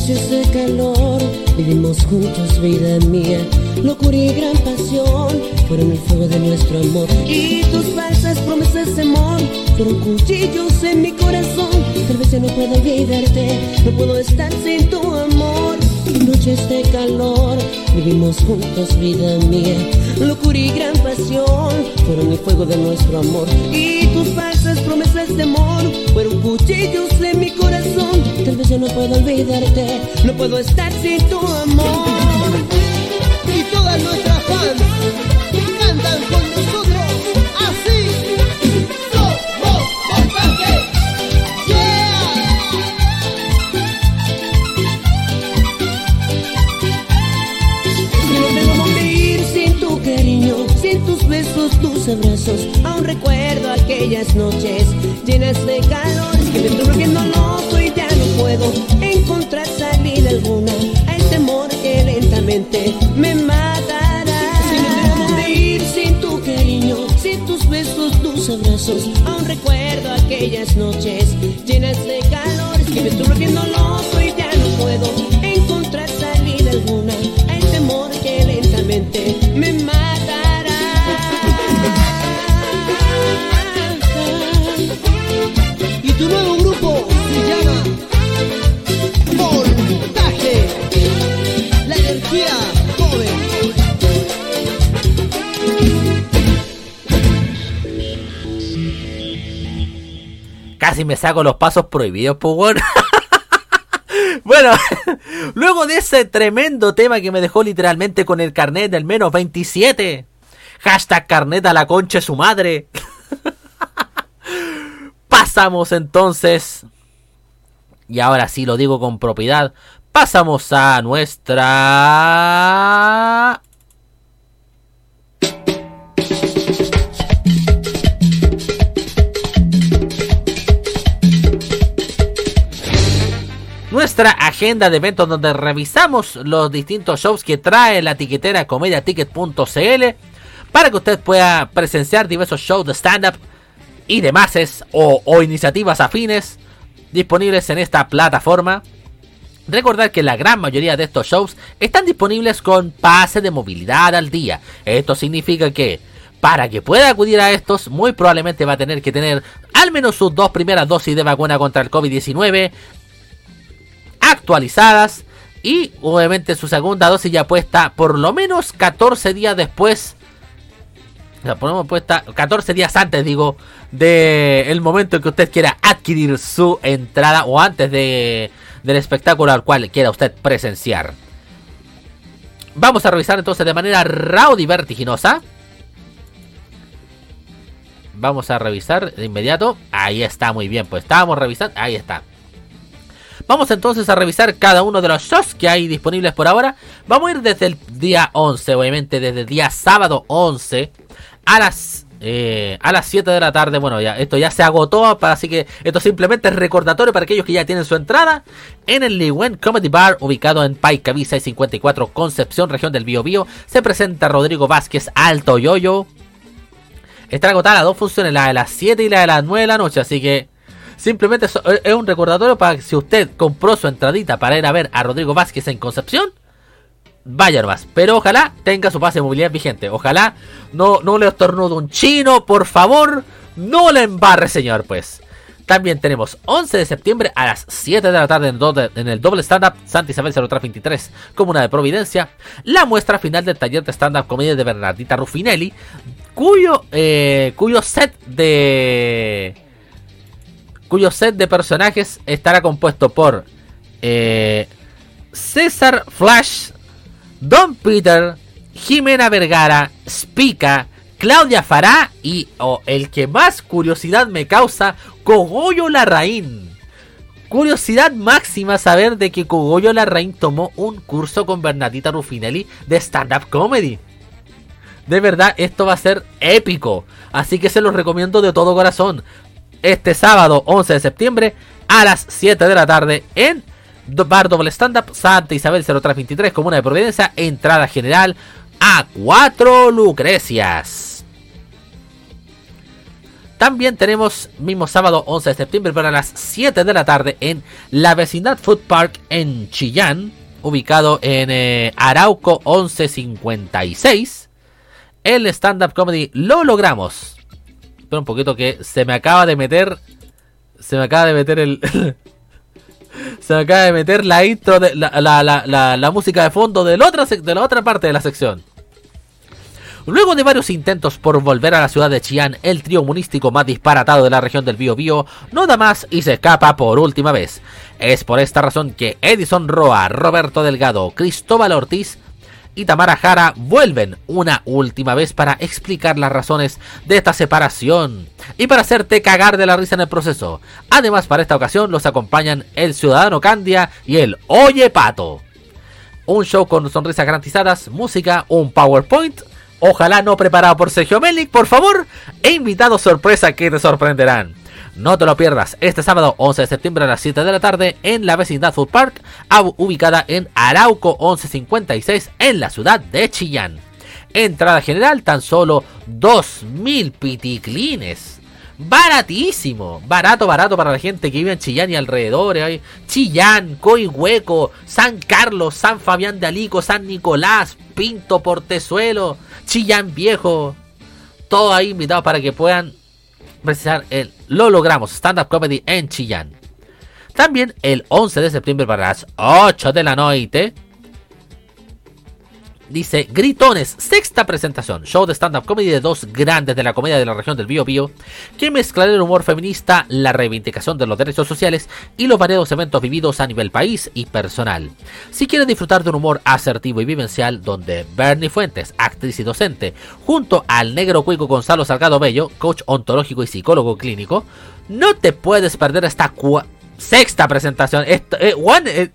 S3: espacios de calor, vivimos juntos vida mía, locura y gran pasión, fueron el fuego de nuestro amor. Y tus falsas promesas de amor, fueron cuchillos en mi corazón, tal vez ya no puedo olvidarte, no puedo estar sin tu amor. Noches de calor, vivimos juntos, vida mía, locura y gran pasión fueron el fuego de nuestro amor. Y tus falsas promesas de amor fueron cuchillos en mi corazón. Tal vez ya no puedo olvidarte, no puedo estar sin tu amor.
S4: Y todas nuestras fans cantan con nosotros
S3: besos, tus abrazos. Aún recuerdo aquellas noches llenas de calor que me estoy volviendo loco y ya no puedo encontrar salida alguna a este amor que lentamente me matará. Si no dónde ir sin tu cariño, sin tus besos, tus abrazos. Aún recuerdo aquellas noches llenas de calor que me estoy volviendo loco y ya no puedo encontrar
S1: Casi me saco los pasos prohibidos, pues *laughs* bueno. *laughs* Luego de ese tremendo tema que me dejó literalmente con el carnet del menos 27. Hashtag carnet a la concha su madre. *laughs* Pasamos entonces. Y ahora sí lo digo con propiedad. Pasamos a nuestra... nuestra agenda de eventos donde revisamos los distintos shows que trae la tiquetera comediaticket.cl para que usted pueda presenciar diversos shows de stand-up y demás o, o iniciativas afines disponibles en esta plataforma. Recordar que la gran mayoría de estos shows están disponibles con pase de movilidad al día. Esto significa que para que pueda acudir a estos, muy probablemente va a tener que tener al menos sus dos primeras dosis de vacuna contra el COVID-19 actualizadas y obviamente su segunda dosis ya puesta por lo menos 14 días después la ponemos puesta 14 días antes digo de el momento en que usted quiera adquirir su entrada o antes de del espectáculo al cual quiera usted presenciar. Vamos a revisar entonces de manera rauda y vertiginosa. Vamos a revisar de inmediato. Ahí está muy bien pues estábamos revisando ahí está Vamos entonces a revisar cada uno de los shows que hay disponibles por ahora. Vamos a ir desde el día 11, obviamente desde el día sábado 11 a las eh, a las 7 de la tarde. Bueno, ya esto ya se agotó, así que esto simplemente es recordatorio para aquellos que ya tienen su entrada en el Liwen Comedy Bar ubicado en Paicaví 654 Concepción, región del Biobío. Se presenta Rodrigo Vázquez Alto Yoyo. Está agotada las dos funciones, la de las 7 y la de las 9 de la noche, así que Simplemente es un recordatorio para que si usted compró su entradita para ir a ver a Rodrigo Vázquez en Concepción, vaya nomás. Pero ojalá tenga su pase de movilidad vigente. Ojalá no, no le estornude un chino, por favor. No le embarre, señor, pues. También tenemos 11 de septiembre a las 7 de la tarde en, el doble stand-up Santa Isabel 0323, Comuna de Providencia, la muestra final del taller de stand-up comedia de Bernardita Ruffinelli, cuyo, eh, cuyo set de cuyo set de personajes estará compuesto por eh, César Flash, Don Peter, Jimena Vergara, Spica, Claudia Fará y el que más curiosidad me causa, Cogollo Larraín. Curiosidad máxima saber de que Cogollo Larraín tomó un curso con Bernadita Ruffinelli de stand-up comedy. De verdad, esto va a ser épico. Así que se los recomiendo de todo corazón este sábado 11 de septiembre a las 7 de la tarde en Bar Doble Stand Up Santa Isabel 0323, Comuna de Providencia, entrada general a 4 Lucrecias. También tenemos mismo sábado 11 de septiembre para las 7 de la tarde en la vecindad Food Park en Chillán. ubicado en eh, Arauco 1156. El stand-up comedy lo logramos. Espera un poquito que se me acaba de meter. Se me acaba de meter el. *laughs* se me acaba de meter la intro de la, la, la, la música de fondo de la, otra, de la otra parte de la sección. Luego de varios intentos por volver a la ciudad de Chillán, el trío monístico más disparatado de la región del Bío no da más y se escapa por última vez. Es por esta razón que Edison Roa, Roberto Delgado, Cristóbal Ortiz y Tamara Jara vuelven una última vez para explicar las razones de esta separación y para hacerte cagar de la risa en el proceso. Además, para esta ocasión los acompañan el Ciudadano Candia y el Oye Pato. Un show con sonrisas garantizadas, música, un PowerPoint Ojalá no preparado por Sergio Melik, por favor. E invitados sorpresa que te sorprenderán. No te lo pierdas este sábado 11 de septiembre a las 7 de la tarde en la vecindad Food Park, ubicada en Arauco 1156 en la ciudad de Chillán. Entrada general tan solo 2.000 piticlines baratísimo, barato, barato para la gente que vive en Chillán y alrededores. Chillán, Coihueco, San Carlos, San Fabián de Alico, San Nicolás, Pinto, Portezuelo, Chillán Viejo. Todo ahí invitado para que puedan precisar el Lo logramos, stand up comedy en Chillán. También el 11 de septiembre para las 8 de la noche Dice Gritones, sexta presentación, show de stand-up comedy de dos grandes de la comedia de la región del Bío Bío, que mezclará el humor feminista, la reivindicación de los derechos sociales y los variados eventos vividos a nivel país y personal. Si quieren disfrutar de un humor asertivo y vivencial, donde Bernie Fuentes, actriz y docente, junto al negro cuico Gonzalo Salgado Bello, coach ontológico y psicólogo clínico, no te puedes perder esta sexta presentación. Esto, eh, eh,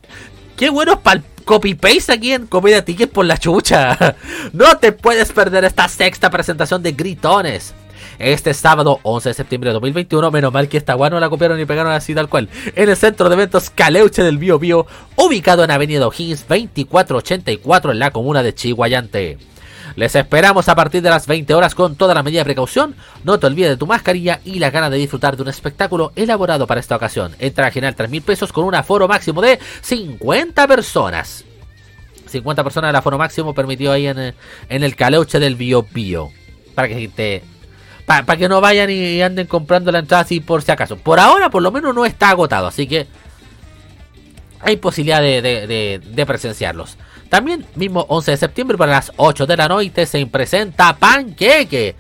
S1: qué bueno para el copy-paste aquí en Comedia Ticket por la chucha. *laughs* No te puedes perder esta sexta presentación de Gritones. Este sábado 11 de septiembre de 2021, menos mal que esta guay no la copiaron y pegaron así tal cual, en el centro de eventos Caleuche del Bio Bio, ubicado en Avenida O'Higgins 2484 en la comuna de Chihuayante. Les esperamos a partir de las 20 horas con toda la medida de precaución. No te olvides de tu mascarilla y la gana de disfrutar de un espectáculo elaborado para esta ocasión. Entra a general 3 mil pesos con un aforo máximo de 50 personas. 50 personas el aforo máximo permitido ahí en, el caleuche del Bio Bio. Para que te para que no vayan y anden comprando la entrada así por si acaso. Por ahora, por lo menos, no está agotado. Así que hay posibilidad de presenciarlos. También, mismo 11 de septiembre, para las 8 de la noche, se presenta Panqueque.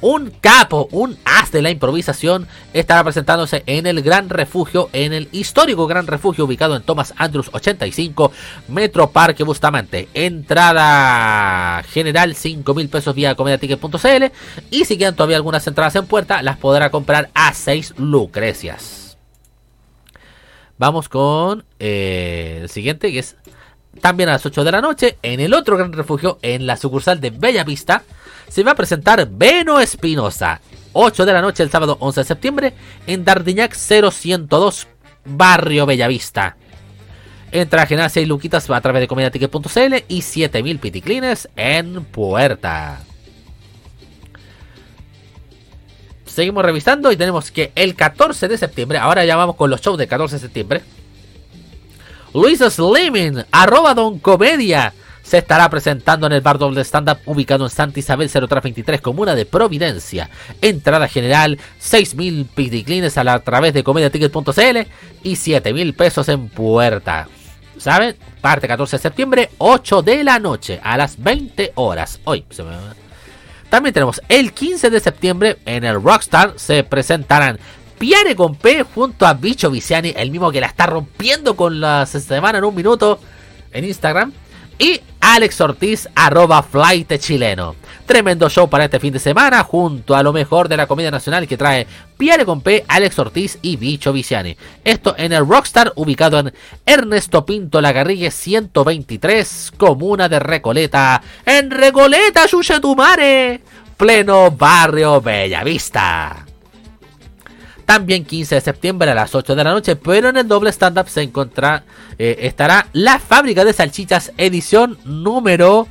S1: Un capo, un as de la improvisación, estará presentándose en el Gran Refugio, en el histórico Gran Refugio ubicado en Thomas Andrews 85, Metro Parque Bustamante. Entrada general 5 mil pesos vía comediaticket.cl y si quedan todavía algunas entradas en puerta, las podrá comprar a 6 lucrecias. Vamos con eh, el siguiente que es también a las 8 de la noche, en el otro gran refugio, en la sucursal de Bella Vista, se va a presentar Beno Espinosa. 8 de la noche el sábado 11 de septiembre, en Dardiñac 0102, Barrio Bellavista. Entra a Genacia y Luquitas a través de comediaticket.cl y 7000 piticlines en puerta. Seguimos revisando y tenemos que el 14 de septiembre, ahora ya vamos con los shows del 14 de septiembre Luis Slimming, arroba Don Comedia, se estará presentando en el bar doble stand-up ubicado en Santa Isabel 0323, comuna de Providencia. Entrada general, 6.000 piticlines a, la, través de comediaticket.cl y 7.000 pesos en puerta. ¿Saben? Parte 14 de septiembre, 8 de la noche, a las 20 horas. Hoy También tenemos el 15 de septiembre en el Rockstar se presentarán Pierre con junto a Bicho Viciani, el mismo que la está rompiendo con la semana en un minuto en Instagram. Y Alex Ortiz, arroba flight chileno. Tremendo show para este fin de semana junto a lo mejor de la comedia nacional que trae Pierre con Alex Ortiz y Bicho Viciani. Esto en el Rockstar ubicado en Ernesto Pinto Lagarrigue 123, comuna de Recoleta. En Recoleta, Chuchetumare, pleno barrio Bellavista. También 15 de septiembre a las 8 de la noche, pero en el doble stand-up se encontrará, eh, estará La Fábrica de Salchichas, edición número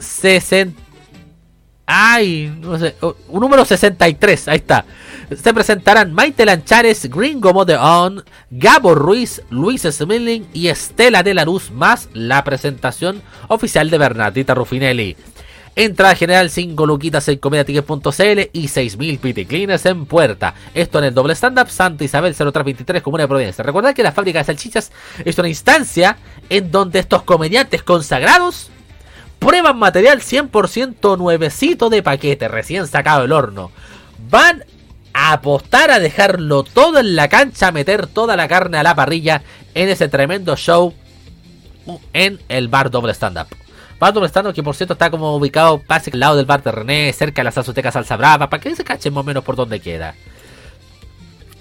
S1: 60. Ay, no sé, un número 63, ahí está. Se presentarán Maite Lanchares, Gringo Modeon, Gabo Ruiz, Luis Smilling y Estela de la Luz, más la presentación oficial de Bernardita Ruffinelli. Entrada general 5 luquitas en comediaticket.cl y 6000 piticlines en puerta. Esto en el doble stand-up Santa Isabel 0323 Comuna de Providencia. Recuerda que la fábrica de salchichas es una instancia en donde estos comediantes consagrados prueban material 100% nuevecito de paquete, recién sacado del horno. Van a apostar a dejarlo todo en la cancha, meter toda la carne a la parrilla en ese tremendo show en el bar doble stand-up. Doble stand-up que por cierto está como ubicado casi al lado del bar de René, cerca de la Salsoteca Salsa Brava, para que se cachen más o menos por donde queda.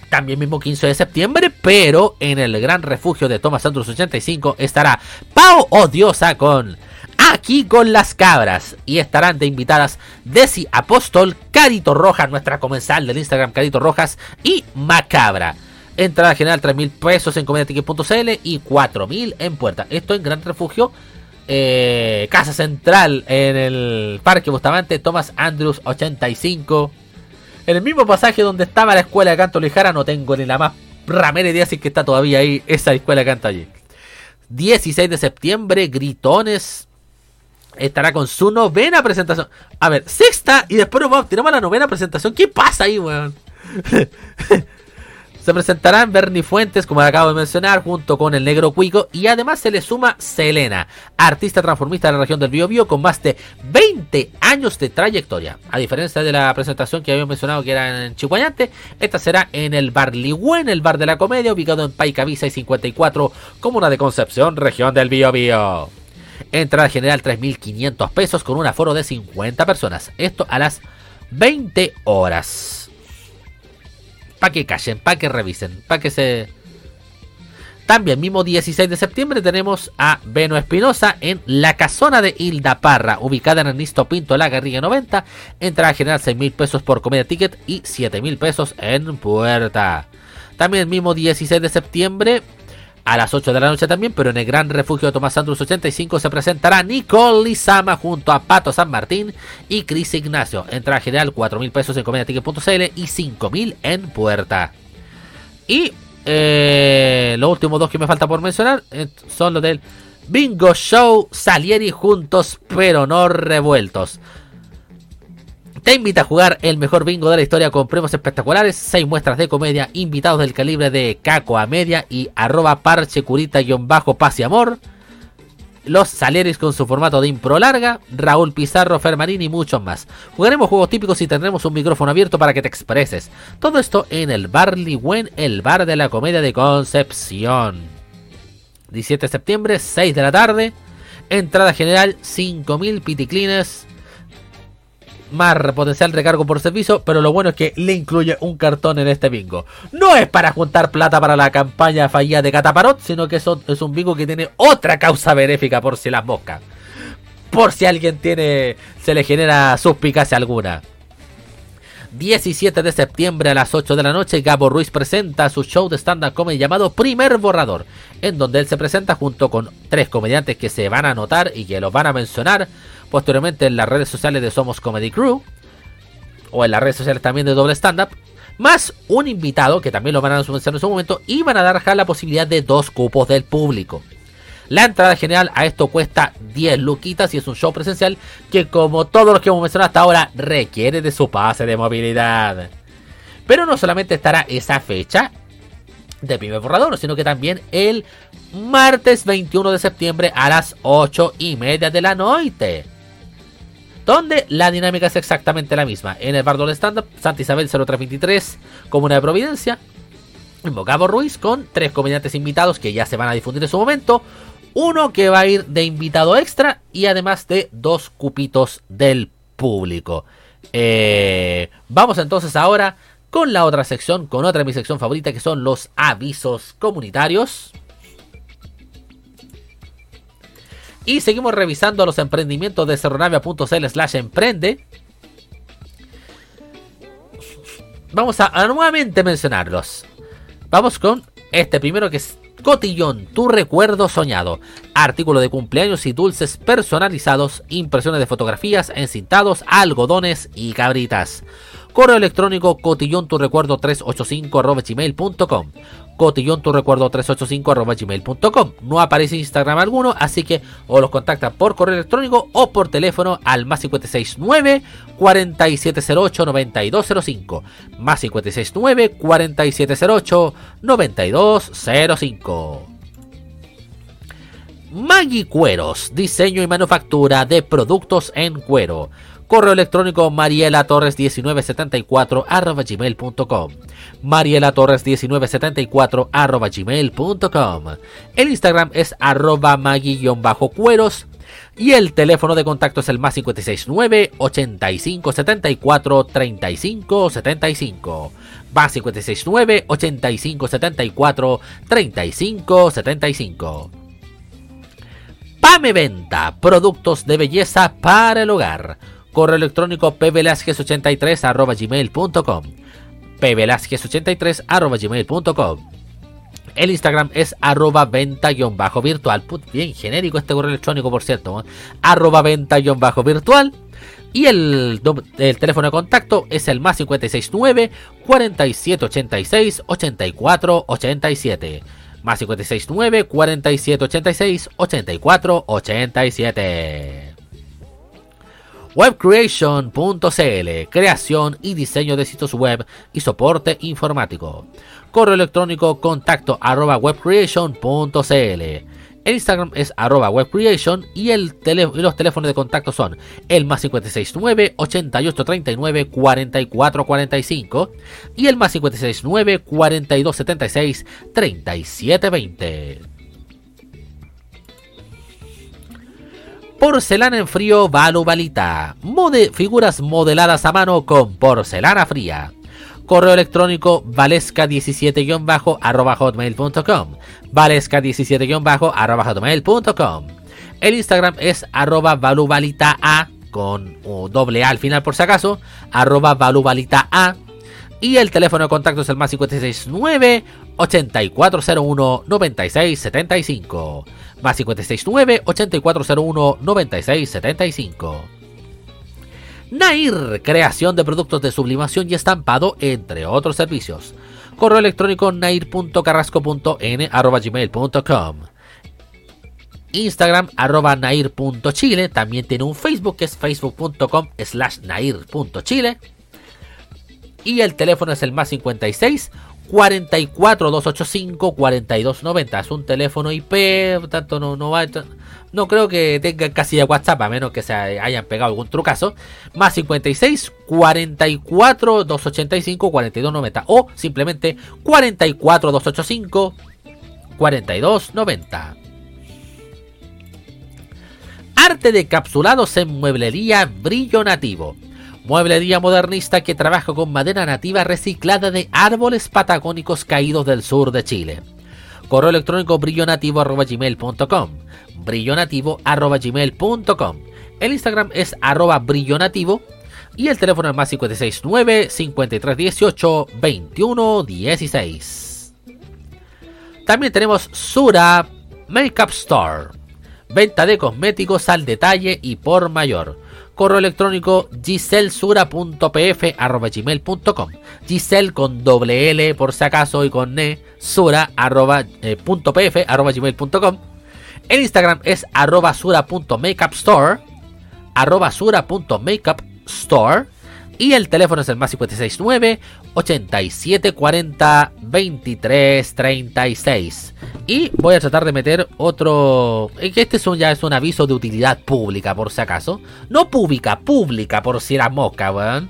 S1: También mismo 15 de septiembre, pero en el gran refugio de Thomas Andrews 85 estará Pau Odiosa con aquí con las cabras. Y estarán de invitadas Desi Apóstol, Carito Rojas, nuestra comensal del Instagram Carito Rojas y Macabra. Entrada general 3 mil pesos en comediaticket.cl y 4 mil en puerta. Esto en Gran Refugio. Eh, Casa Central en el Parque Bustamante, Thomas Andrews 85. En el mismo pasaje donde estaba la escuela de canto Lijara, no tengo ni la más ramera idea si que está todavía ahí esa escuela de canto allí. 16 de septiembre, Gritones estará con su novena presentación. A ver, sexta y después nos vamos, tiramos la novena presentación. ¿Qué pasa ahí, weón? *laughs* se presentarán Bernie Fuentes, como acabo de mencionar, junto con el Negro Cuico. Y además se le suma Selena, artista transformista de la región del Biobío con más de 20 años de trayectoria. A diferencia de la presentación que habíamos mencionado que era en Chihuayante, esta será en el Bar Ligüen, el bar de la comedia, ubicado en Paicavisa y 54, comuna de Concepción, región del Biobío. Entrada general 3.500 pesos con un aforo de 50 personas. Esto a las 20 horas. Para que callen, para que revisen, para que se... También, mismo 16 de septiembre, tenemos a Beno Espinosa en la casona de Hilda Parra, ubicada en Ernesto Pinto, La Garriga 90. Entrada general 6 mil pesos por comida ticket y 7 mil pesos en puerta. También, mismo 16 de septiembre, a las 8 de la noche también, pero en el Gran Refugio de Tomás Santos 85 se presentará Nicole Lizama junto a Pato San Martín y Cris Ignacio. Entrada general 4 mil pesos en comediaticket.cl y 5 mil en puerta. Y eh, los últimos dos que me falta por mencionar eh, son los del Bingo Show Salieri juntos pero no revueltos. Te invita a jugar el mejor bingo de la historia con premios espectaculares, 6 muestras de comedia, invitados del calibre de Caco a media y arroba parche curita-bajo paz y amor. Los Saleris con su formato de impro larga, Raúl Pizarro, Fermarín y muchos más. Jugaremos juegos típicos y tendremos un micrófono abierto para que te expreses. Todo esto en el Barley Wen, el bar de la comedia de Concepción. 17 de septiembre, 6 de la tarde. Entrada general, 5.000 piticlines más potencial recargo por servicio, pero lo bueno es que le incluye un cartón en este bingo. No es para juntar plata para la campaña fallida de Cataparot, sino que es un bingo que tiene otra causa benéfica por si las moscas. Por si alguien tiene, se le genera suspicacia alguna. 17 de septiembre a las 8 de la noche, Gabo Ruiz presenta su show de stand-up comedy llamado Primer Borrador, en donde él se presenta junto con tres comediantes que se van a anotar y que los van a mencionar posteriormente en las redes sociales de Somos Comedy Crew, o en las redes sociales también de Doble Stand Up, más un invitado que también lo van a anunciar en su momento y van a dar la posibilidad de dos cupos del público. La entrada general a esto cuesta 10 luquitas y es un show presencial que como todos los que hemos mencionado hasta ahora requiere de su pase de movilidad. Pero no solamente estará esa fecha de primer borrador, sino que también el martes 21 de septiembre a las 8 y media de la noche donde la dinámica es exactamente la misma. En el bar del stand-up, Santa Isabel 0323, Comuna de Providencia, en Bocabo Ruiz, con tres comediantes invitados que ya se van a difundir en su momento. Uno que va a ir de invitado extra y además de dos cupitos del público. Eh, vamos entonces ahora con la otra sección, con otra de mi sección favorita que son los avisos comunitarios. Y seguimos revisando los emprendimientos de cerronavia.cl slash emprende. Vamos a, nuevamente mencionarlos. Vamos con este primero que es Cotillón, tu recuerdo soñado. Artículo de cumpleaños y dulces personalizados, impresiones de fotografías, encintados, algodones y cabritas. Correo electrónico cotillón tu recuerdo 385 gmail.com. Cotillón tu recuerdo 385 gmail.com. No aparece Instagram alguno, así que o los contacta por correo electrónico o por teléfono al más 569 4708 9205. Más 569 4708 9205. Maggi Cueros, diseño y manufactura de productos en cuero. Correo electrónico mariela torres 1974 arroba gmail.com. Mariela torres 1974 arroba gmail.com. El Instagram es arroba magui-cueros. Y el teléfono de contacto es el más 569 85 74 35 75. Más 569 85 74 35 75. Pame Venta, productos de belleza para el hogar. Correo electrónico pvelasquez83 arroba gmail.com. pvelasquez83 arroba gmail.com. El Instagram es arroba venta-virtual. Bien genérico este correo electrónico, por cierto. ¿eh? Arroba venta-virtual. Y el, el, teléfono de contacto es el más 569 4786 8487 Más 569 4786 8487 webcreation.cl, creación y diseño de sitios web y soporte informático. Correo electrónico contacto arroba webcreation.cl. El Instagram es arroba webcreation y, y los teléfonos de contacto son el más 569 8839 4445 y el más 569 4276 3720. Porcelana en frío Valubalita. Mode figuras modeladas a mano con porcelana fría. Correo electrónico valesca17-hotmail.com. Valesca17-hotmail.com. El Instagram es arroba valubalita a con doble A al final por si acaso. Arroba valubalita a. Y el teléfono de contacto es el más 569 8401 9675 más 569 8401 9675. Nair, creación de productos de sublimación y estampado, entre otros servicios. Correo electrónico nair.carrasco.n.gmail.com Instagram arroba nair.chile. También tiene un Facebook que es facebook.com slash nair.chile. Y el teléfono es el más 56 44 285 4290. Es un teléfono IP, tanto no, no va. No creo que tenga casi WhatsApp, a menos que se hayan pegado algún trucazo. Más 56 44 285 4290. O simplemente 44 285 4290. Arte de capsulados en mueblería brillo nativo Mueblería modernista que trabaja con madera nativa reciclada de árboles patagónicos caídos del sur de Chile. Correo electrónico brillonativo.gmail.com brillonativo.gmail.com El Instagram es arroba brillonativo y el teléfono es más 569 5318 2116. También tenemos Sura Makeup Store. Venta de cosméticos al detalle y por mayor correo electrónico giselsura.pf.gmail.com Gisel con doble L por si acaso y con ne sura arroba, eh, El Instagram es arroba sura.makeupstore arroba sura.makeupstore y el teléfono es el más 569 8740 2336. Y voy a tratar de meter otro. Este es ya es un aviso de utilidad pública, por si acaso. No pública, pública, por si era mosca, weón.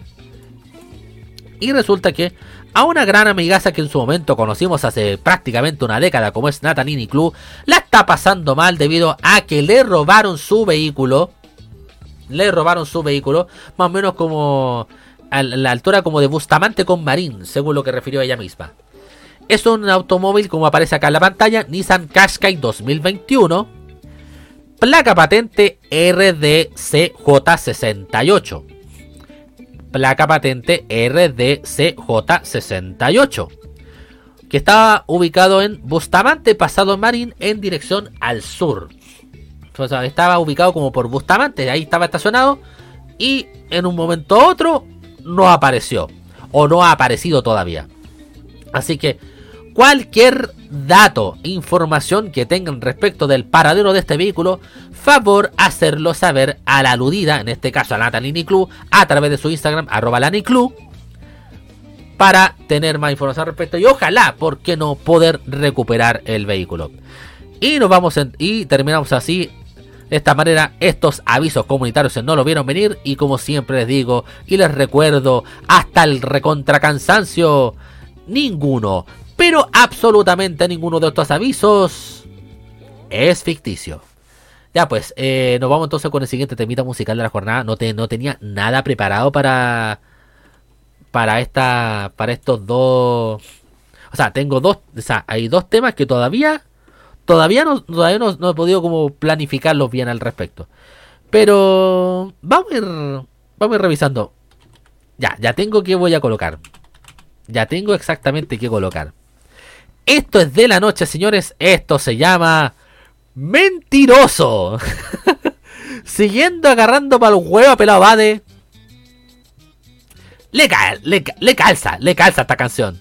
S1: Y resulta que a una gran amigaza que en su momento conocimos hace prácticamente una década, como es Natalini Club, la está pasando mal debido a que le robaron su vehículo le robaron su vehículo, más o menos como a la altura como de Bustamante con Marín, según lo que refirió ella misma. Es un automóvil, como aparece acá en la pantalla, Nissan Qashqai 2021, placa patente RDCJ68. Placa patente RDCJ68. que estaba ubicado en Bustamante, pasado Marín, en dirección al sur. O sea, estaba ubicado como por Bustamante, ahí estaba estacionado y en un momento u otro no apareció o no ha aparecido todavía. Así que cualquier dato, información que tengan respecto del paradero de este vehículo, favor hacerlo saber a la aludida, en este caso a Natalini Club, a través de su Instagram, arroba para tener más información al respecto y ojalá, ¿por qué no poder recuperar el vehículo? Y nos vamos y terminamos así de esta manera, estos avisos comunitarios no lo vieron venir y como siempre les digo y les recuerdo, hasta el recontracansancio, ninguno, pero absolutamente ninguno de estos avisos es ficticio. Ya pues, eh, nos vamos entonces con el siguiente temita musical de la jornada. No, te, no tenía nada preparado para para esta para estos dos. O sea, tengo dos, o sea, hay dos temas que todavía todavía no todavía no, he podido como planificarlos bien al respecto. Pero vamos a ir vamos a ir revisando. Ya, ya tengo que voy a colocar. Ya tengo exactamente qué colocar. Esto es de la noche, señores. Esto se llama Mentiroso. *laughs* Siguiendo agarrando para el huevo a pelado Bade. Le, le, le calza, le calza esta canción.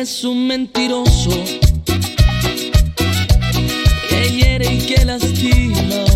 S2: Es un mentiroso que hiere y que lastima.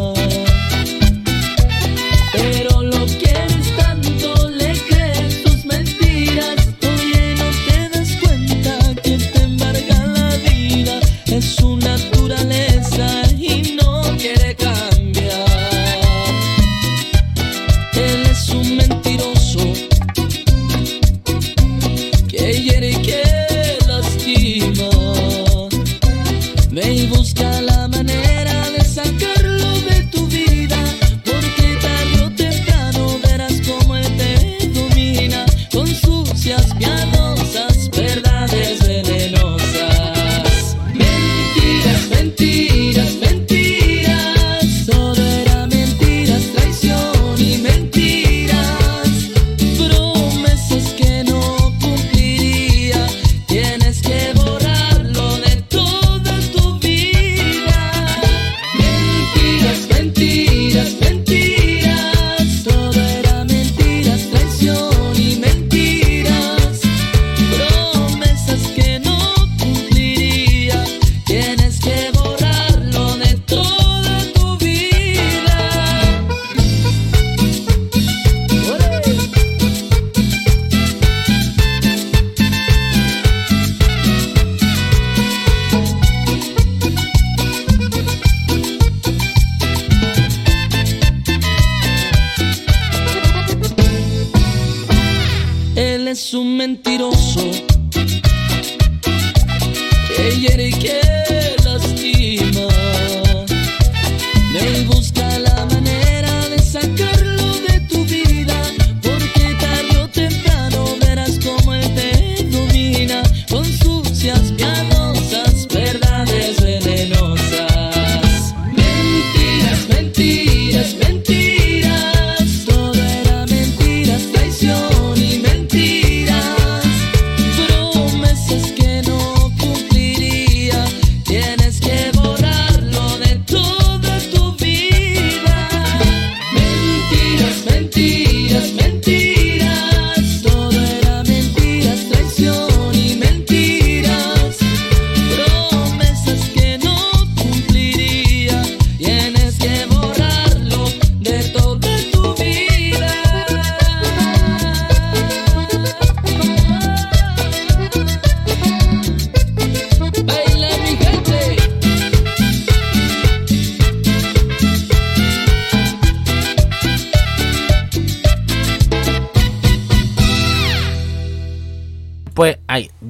S2: Él es un mentiroso. Hiere y que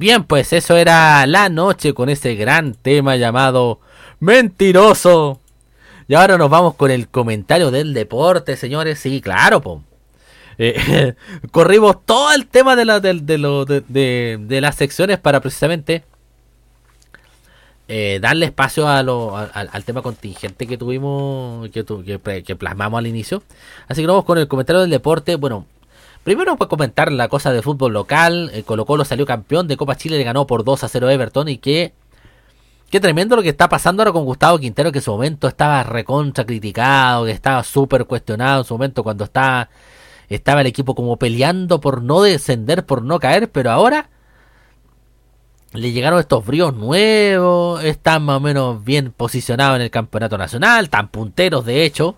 S1: bien, pues eso era la noche con ese gran tema llamado Mentiroso. Y ahora nos vamos con el comentario del deporte, señores. Sí, claro, po. Eh, *laughs* corrimos todo el tema de, la, de, las secciones para precisamente eh, darle espacio a lo, al, tema contingente que tuvimos, que, tu- que plasmamos al inicio. Así que vamos con el comentario del deporte. Bueno, primero pues comentar la cosa de fútbol local. Eh, Colo Colo salió campeón de Copa Chile, le ganó por 2 a 0 a Everton y que... Qué tremendo lo que está pasando ahora con Gustavo Quintero, que en su momento estaba recontra criticado, que estaba súper cuestionado en su momento cuando estaba, estaba el equipo como peleando por no descender, por no caer, pero ahora le llegaron estos bríos nuevos, están más o menos bien posicionados en el campeonato nacional, tan punteros de hecho,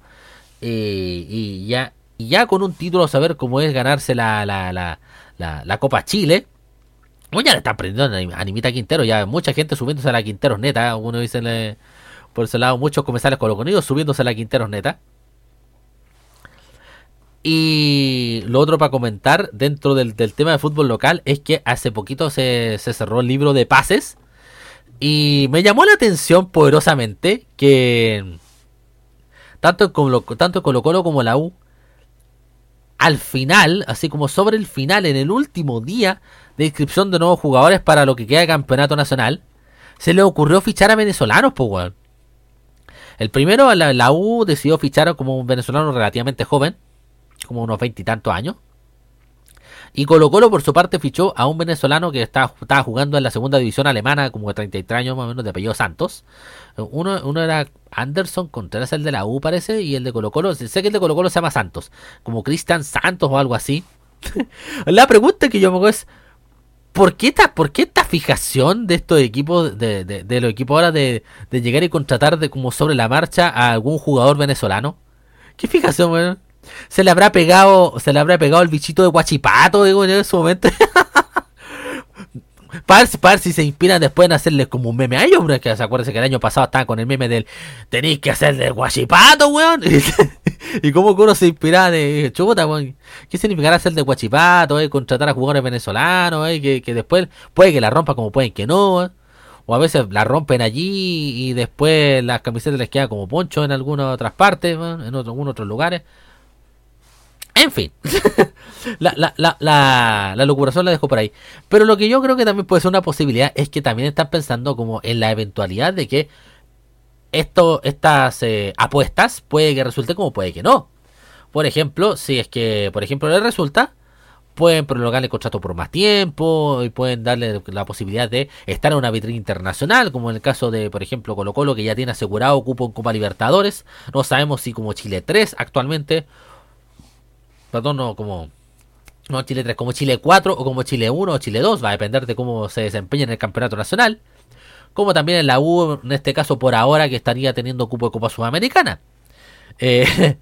S1: eh, y ya y ya con un título saber cómo es ganarse la, la, la, la, Copa Chile. Bueno, ya le está aprendiendo Animita Quintero, ya mucha gente subiéndose a la Quinteros neta, uno dice le- por ese lado, muchos comensales coloconidos subiéndose a la Quinteros neta. Y lo otro para comentar dentro del, del tema de fútbol local es que hace poquito se, se cerró el libro de pases y me llamó la atención poderosamente que tanto en Colo, tanto en Colo Colo como la U al final, así como sobre el final, en el último día de inscripción de nuevos jugadores para lo que queda de campeonato nacional, se le ocurrió fichar a venezolanos, pues weón. El primero, la, la U decidió fichar como un venezolano relativamente joven, como unos veintitantos años. Y Colo Colo por su parte fichó a un venezolano que estaba, estaba jugando en la segunda división alemana, como de 33 años más o menos, de apellido Santos. Uno, uno era Anderson Contreras, el de la U parece, y el de Colo Colo, sé que el de Colo Colo se llama Santos, como Cristian Santos o algo así. *laughs* la pregunta que yo me hago es, ¿por qué esta, por qué esta fijación de estos equipos, de, de, de los equipos ahora de, de llegar y contratar de como sobre la marcha a algún jugador venezolano? ¿Qué fijación, weón? Se le habrá pegado, se le habrá pegado el bichito de guachipato, digo, en ese momento. *laughs* para, ver, si- se inspiran después en hacerles como un meme a ellos, hombre, que se acuérdense que el año pasado estaban con el meme del tenéis que hacerle guachipato, weón. *laughs* y como que uno se inspira de chuta. ¿Qué significará hacer de guachipato, eh? Contratar a jugadores venezolanos, eh? Que, que después puede que la rompa como pueden que no, eh? O a veces la rompen allí y después las camisetas les quedan como poncho en algunas otras partes, en otro- algunos otros lugares. En fin, *laughs* la, la, la, la, locuración la dejo por ahí. Pero lo que yo creo que también puede ser una posibilidad es que también están pensando como en la eventualidad de que esto, estas eh, apuestas puede que resulte como puede que no. Por ejemplo, si es que, por ejemplo, le resulta, pueden prolongar el contrato por más tiempo y pueden darle la posibilidad de estar en una vitrina internacional, como en el caso de, por ejemplo, Colo Colo, que ya tiene asegurado cupo en Copa Libertadores. No sabemos si como Chile 3 actualmente, perdón, no como no Chile 3, como Chile 4 o como Chile 1 o Chile 2, va a depender de cómo se desempeña en el campeonato nacional. Como también en la U, en este caso por ahora, que estaría teniendo cupo de Copa Sudamericana. Eh,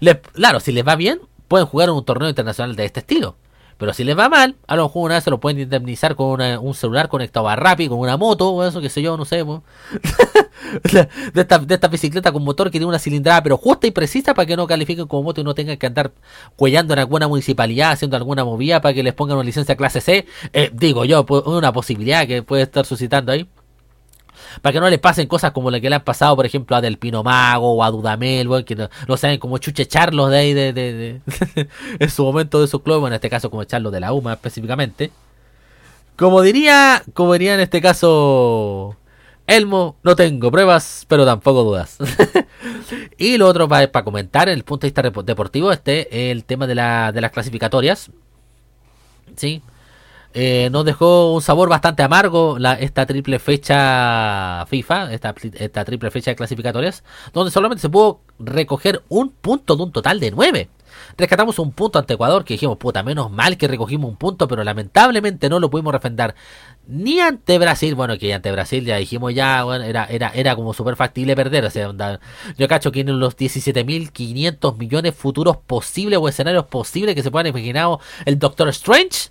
S1: *laughs* claro, si les va bien, pueden jugar en un torneo internacional de este estilo. Pero si les va mal, a lo mejor una vez se lo pueden indemnizar con una- un celular conectado a Rappi, con una moto, o eso, qué sé yo, no sé. *laughs* de, esta, de esta bicicleta con motor que tiene una cilindrada, pero justa y precisa para que no califiquen como moto y no tengan que andar cuellando en alguna municipalidad, haciendo alguna movida para que les pongan una licencia clase C. Eh, digo yo, una posibilidad que puede estar suscitando ahí para que no les pasen cosas como la que le han pasado, por ejemplo, a Del Pino Mago o a Dudamel, weón, que no, saben cómo chuchecharlos de ahí, de, de, de- *laughs* en su momento de su club, bueno, en este caso como echarlos de la UMA específicamente. Como diría, como diría en este caso Elmo, no tengo pruebas, pero tampoco dudas. *laughs* y lo otro para, para comentar, en el punto de vista deportivo, este el tema de, la, de las clasificatorias. Sí, eh, nos dejó un sabor bastante amargo la, esta triple fecha FIFA, esta, esta triple fecha de clasificatorias, donde solamente se pudo recoger un punto de un total de nueve. Rescatamos un punto ante Ecuador que dijimos, puta, menos mal que recogimos un punto, pero lamentablemente no lo pudimos refrendar ni ante Brasil. Bueno, que ante Brasil ya dijimos ya, bueno, era, era, era como súper factible perder. O sea, yo cacho que en los 17.500 millones futuros posibles o escenarios posibles que se puedan imaginar el Doctor Strange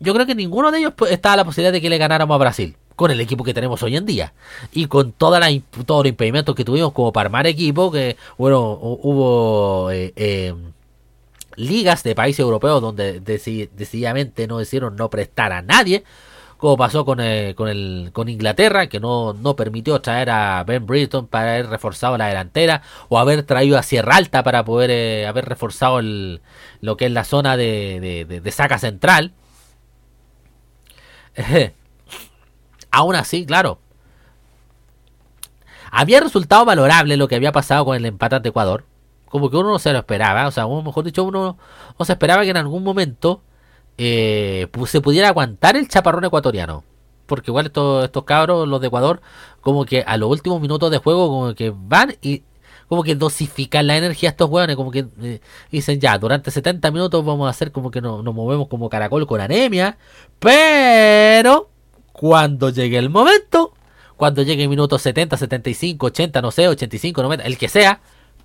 S1: yo creo que ninguno de ellos pues, estaba la posibilidad de que le ganáramos a Brasil con el equipo que tenemos hoy en día y con toda la, todos los impedimentos que tuvimos como para armar equipo que bueno hu- hubo eh, eh, ligas de países europeos donde deci- decididamente no decidieron no prestar a nadie como pasó con, eh, con, el, con Inglaterra, que no, no permitió traer a Ben Britton para haber reforzado la delantera, o haber traído a Sierra Alta para poder eh, haber reforzado el, lo que es la zona de- de saca central. *laughs* Aún así, claro, había resultado valorable lo que había pasado con el empate ante Ecuador. Como que uno no se lo esperaba. O sea, o mejor dicho, uno no se esperaba que en algún momento eh, se pudiera aguantar el chaparrón ecuatoriano. Porque igual estos, estos cabros, los de Ecuador, como que a los últimos minutos de juego, como que van y como que dosifican la energía a estos hueones. Como que eh, dicen ya, durante 70 minutos vamos a hacer como que no- nos movemos como caracol con anemia. Pero cuando llegue el momento, cuando llegue el minuto 70, 75, 80, no sé, 85, 90, el que sea,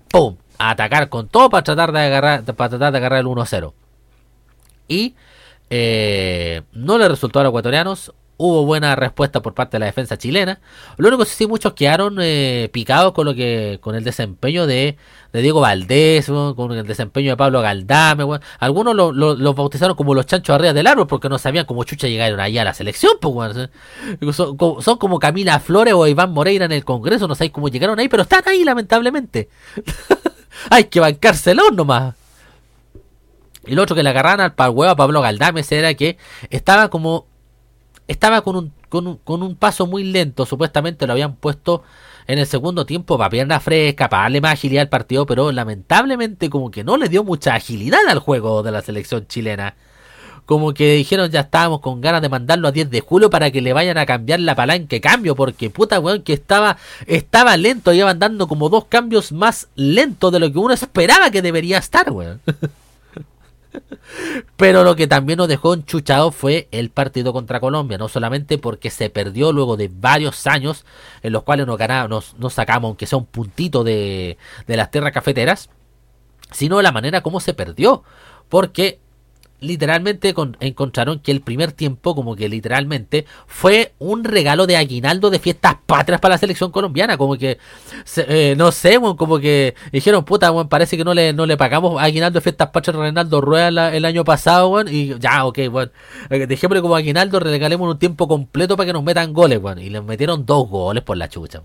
S1: ¡pum! A atacar con todo para tratar de agarrar, para tratar de agarrar el 1-0. Y eh, no le resultó a los ecuatorianos. Hubo buena respuesta por parte de la defensa chilena. Lo único que sí muchos quedaron eh, picados con lo que con el desempeño de, de Diego Valdés, con el desempeño de Pablo Galdame. Algunos lo- lo- los bautizaron como los chanchos arriba del árbol porque no sabían cómo chucha llegaron ahí a la selección. Pues, son, como- Camila Flores o Iván Moreira en el Congreso. No sabéis cómo llegaron ahí, pero están ahí lamentablemente. *laughs* Hay que bancárselos nomás. Y lo otro que le agarraron al huevo a Pablo Galdames era que estaba como. Estaba con un, con, un, con un paso muy lento. Supuestamente lo habían puesto en el segundo tiempo para pierna fresca, para darle más agilidad al partido. Pero lamentablemente, como que no le dio mucha agilidad al juego de la selección chilena. Como que dijeron ya estábamos con ganas de mandarlo a 10 de julio para que le vayan a cambiar la palanca cambio. Porque puta weón que estaba, estaba lento. Iban dando como dos cambios más lentos de lo que uno esperaba que debería estar, weón. *laughs* Pero lo que también nos dejó enchuchado fue el partido contra Colombia, no solamente porque se perdió luego de varios años en los cuales nos, ganamos, nos, sacamos, aunque sea un puntito de, de las tierras cafeteras, sino la manera como se perdió. Porque literalmente con- encontraron que el primer tiempo, como que literalmente, fue un regalo de aguinaldo de fiestas patrias para la selección colombiana. Como que, eh, no sé, como que dijeron, puta, weón, parece que no le, no le pagamos aguinaldo de fiestas patrias a Reinaldo Rueda el año pasado, y ya, ok, weón. Eh, Dejémosle como aguinaldo, regalemos un tiempo completo para que nos metan goles. Y les metieron dos goles por la chucha,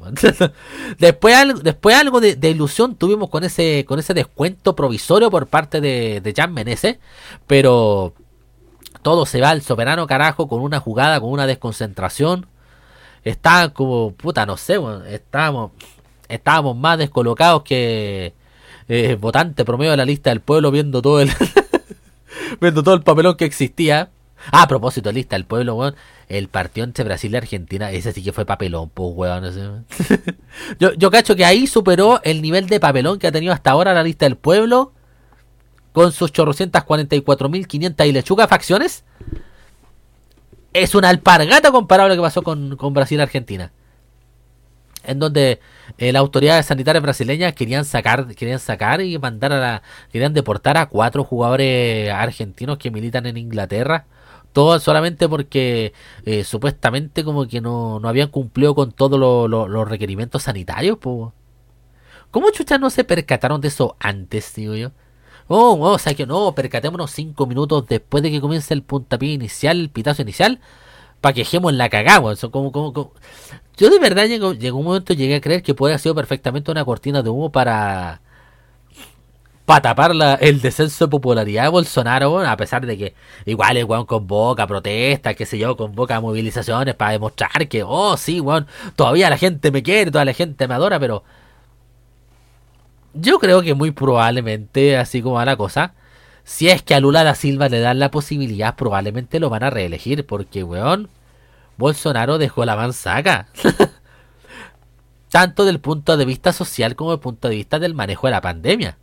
S1: *laughs* después, algo- después algo de, ilusión tuvimos con ese, con ese descuento provisorio por parte de, de Jan Menezes, pero todo se va al soberano carajo con una jugada, con una desconcentración. Está como, puta, no sé, estábamos, estábamos más descolocados que eh, votante promedio de la lista del pueblo viendo todo el *laughs* viendo todo el papelón que existía. Ah, a propósito, lista del pueblo. El partido entre Brasil y Argentina, ese sí que fue papelón, pues, weón. *laughs* yo, yo cacho que ahí superó el nivel de papelón que ha tenido hasta ahora la lista del pueblo con sus 844.500 y lechuga facciones, es una alpargata comparable a lo que pasó con, con Brasil y Argentina. En donde eh, las autoridades sanitarias brasileñas querían sacar, querían sacar y mandar a la, querían deportar a cuatro jugadores argentinos que militan en Inglaterra. Todo solamente porque eh, supuestamente como que no, no habían cumplido con todos lo- lo- los requerimientos sanitarios. po. ¿Cómo chuchas no se percataron de eso antes, digo yo? Oh, oh, o sea que no, percatémonos cinco minutos después de que comience el puntapié inicial, el pitazo inicial, para que ejemos la cagada, Eso como, como, Yo de verdad llegó, llegó un momento, llegué a creer que puede haber sido perfectamente una cortina de humo para para tapar la- el descenso de popularidad de Bolsonaro, a pesar de que igual el weón convoca protestas, qué sé yo, convoca movilizaciones para demostrar que, oh, sí, weón, todavía la gente me quiere, toda la gente me adora, pero yo creo que muy probablemente, así como va la cosa, si es que a Lula da Silva le dan la posibilidad, probablemente lo van a reelegir, porque, weón, Bolsonaro dejó la manzaca. *laughs* Tanto del punto de vista social como del punto de vista del manejo de la pandemia.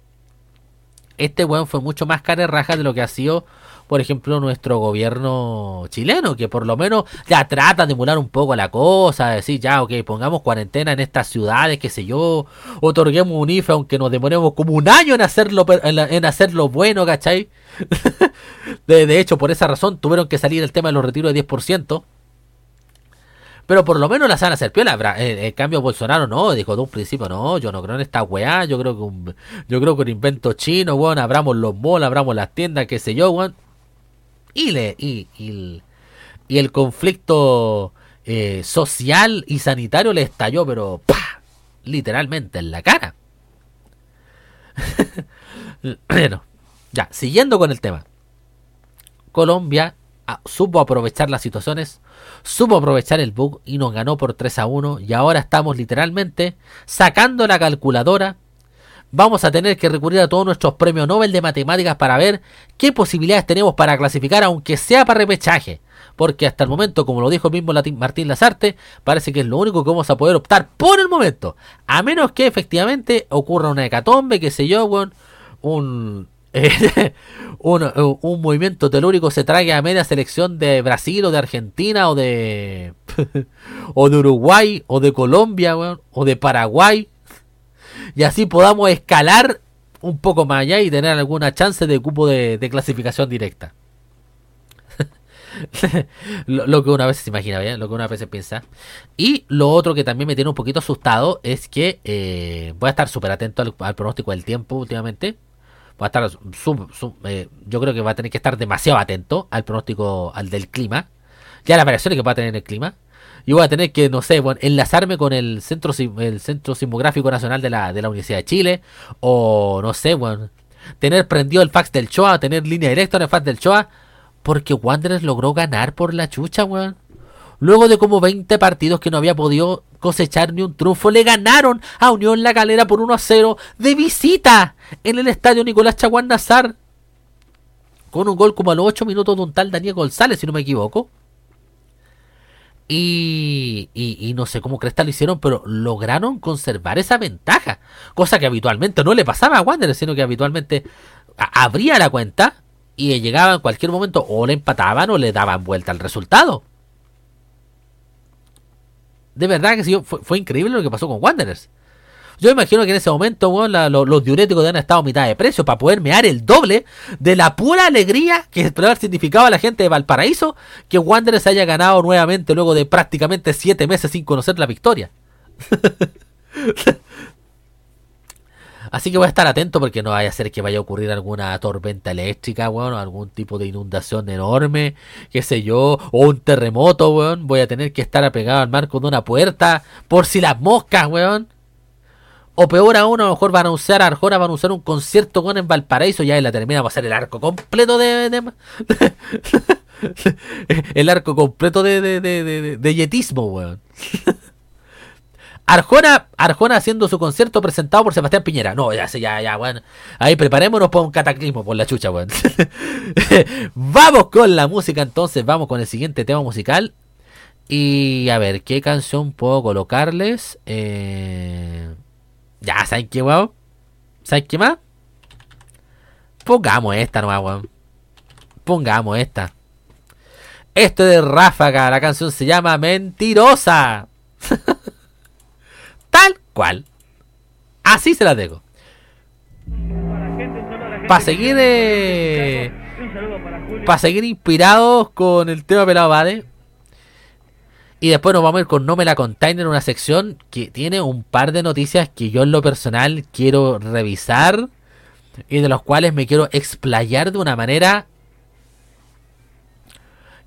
S1: Este weón fue mucho más raja de lo que ha sido, por ejemplo, nuestro gobierno chileno, que por lo menos ya trata de emular un poco la cosa, decir, ya, ok, pongamos cuarentena en estas ciudades, qué sé yo, otorguemos un IFE, aunque nos demoremos como un año en hacerlo, en, hacerlo bueno, ¿cachai? *laughs* de, de hecho, por esa razón tuvieron que salir el tema de los retiros de 10%. Pero por lo menos la van a en cambio, Bolsonaro no, dijo de un principio, no, yo no creo en esta weá, yo creo que un, yo creo que un invento chino, weón, abramos los malls, abramos las tiendas, qué sé yo, weón. Y le, y, y, y el conflicto eh, social y sanitario le estalló, pero ¡pah! literalmente en la cara. *laughs* bueno, ya, siguiendo con el tema. Colombia ah, supo aprovechar las situaciones, supo aprovechar el bug y nos ganó por 3 a 1 y ahora estamos literalmente sacando la calculadora. Vamos a tener que recurrir a todos nuestros premios Nobel de matemáticas para ver qué posibilidades tenemos para clasificar, aunque sea para repechaje. Porque hasta el momento, como lo dijo el mismo Martín Lazarte, parece que es lo único que vamos a poder optar por el momento. A menos que efectivamente ocurra una hecatombe, que sé yo, un, *laughs* un, un, movimiento telúrico se trague a media selección de Brasil o de Argentina o de *laughs* o de Uruguay o de Colombia o de Paraguay y así podamos escalar un poco más allá y tener alguna chance de cupo de, clasificación directa. *laughs* lo, que una vez se imagina, ¿bien? lo que una vez se piensa. Y lo otro que también me tiene un poquito asustado es que eh, voy a estar súper atento al, pronóstico del tiempo últimamente va a estar eh, yo creo que va a tener que estar demasiado atento al pronóstico al del clima ya las variaciones que va a tener el clima y voy a tener que no sé bueno, enlazarme con el centro el centro sismográfico nacional de la, de la Universidad de Chile o no sé bueno tener prendido el fax del Choa tener línea directa en el fax del Choa porque Wanderers logró ganar por la chucha weón Luego de como 20 partidos que no había podido cosechar ni un triunfo, le ganaron a Unión La Calera por 1 a 0 de visita en el estadio Nicolás Chaguán Nazar. Con un gol como a los 8 minutos de un tal Daniel González, si no me equivoco. Y, y, no sé cómo crees lo hicieron, pero lograron conservar esa ventaja. Cosa que habitualmente no le pasaba a Wanderers, sino que habitualmente abría la cuenta y llegaba en cualquier momento o le empataban o le daban vuelta al resultado de verdad que sí, fue, increíble lo que pasó con Wanderers. Yo imagino que en ese momento, los diuréticos deben estado a mitad de precio para poder mear el doble de la pura alegría que puede haber significado a la gente de Valparaíso que Wanderers haya ganado nuevamente luego de prácticamente siete meses sin conocer la victoria. *laughs* Así que voy a estar atento porque no vaya a ser que vaya a ocurrir alguna tormenta eléctrica, weón, o algún tipo de inundación enorme, qué sé yo, o un terremoto, weón. Voy a tener que estar apegado al marco de una puerta por si las moscas, weón. O peor aún, a lo mejor van a usar, Arjona van a usar un concierto con en Valparaíso, ya en la termina va a ser el arco completo de... *laughs* el arco completo de, de, de, de yetismo, weón. *laughs* Arjona, Arjona haciendo su concierto presentado por Sebastián Piñera. No, ya ya, ya, bueno. Ahí preparémonos para un cataclismo por la chucha, weón. *laughs* vamos con la música entonces, vamos con el siguiente tema musical. Y a ver, ¿qué canción puedo colocarles? Eh... Ya, ¿saben qué, weón? ¿Saben qué más? Pongamos esta nomás, weón. Pongamos esta. Esto de Ráfaga, la canción se llama Mentirosa. *laughs* Tal cual. Así se la dejo. Para seguir eh, para seguir inspirados con el tema pelado Bade. Y después nos vamos a ir con No me la container, una sección que tiene un par de noticias que yo en lo personal quiero revisar y de los cuales me quiero explayar de una manera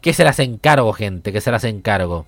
S1: que se las encargo, gente, que se las encargo.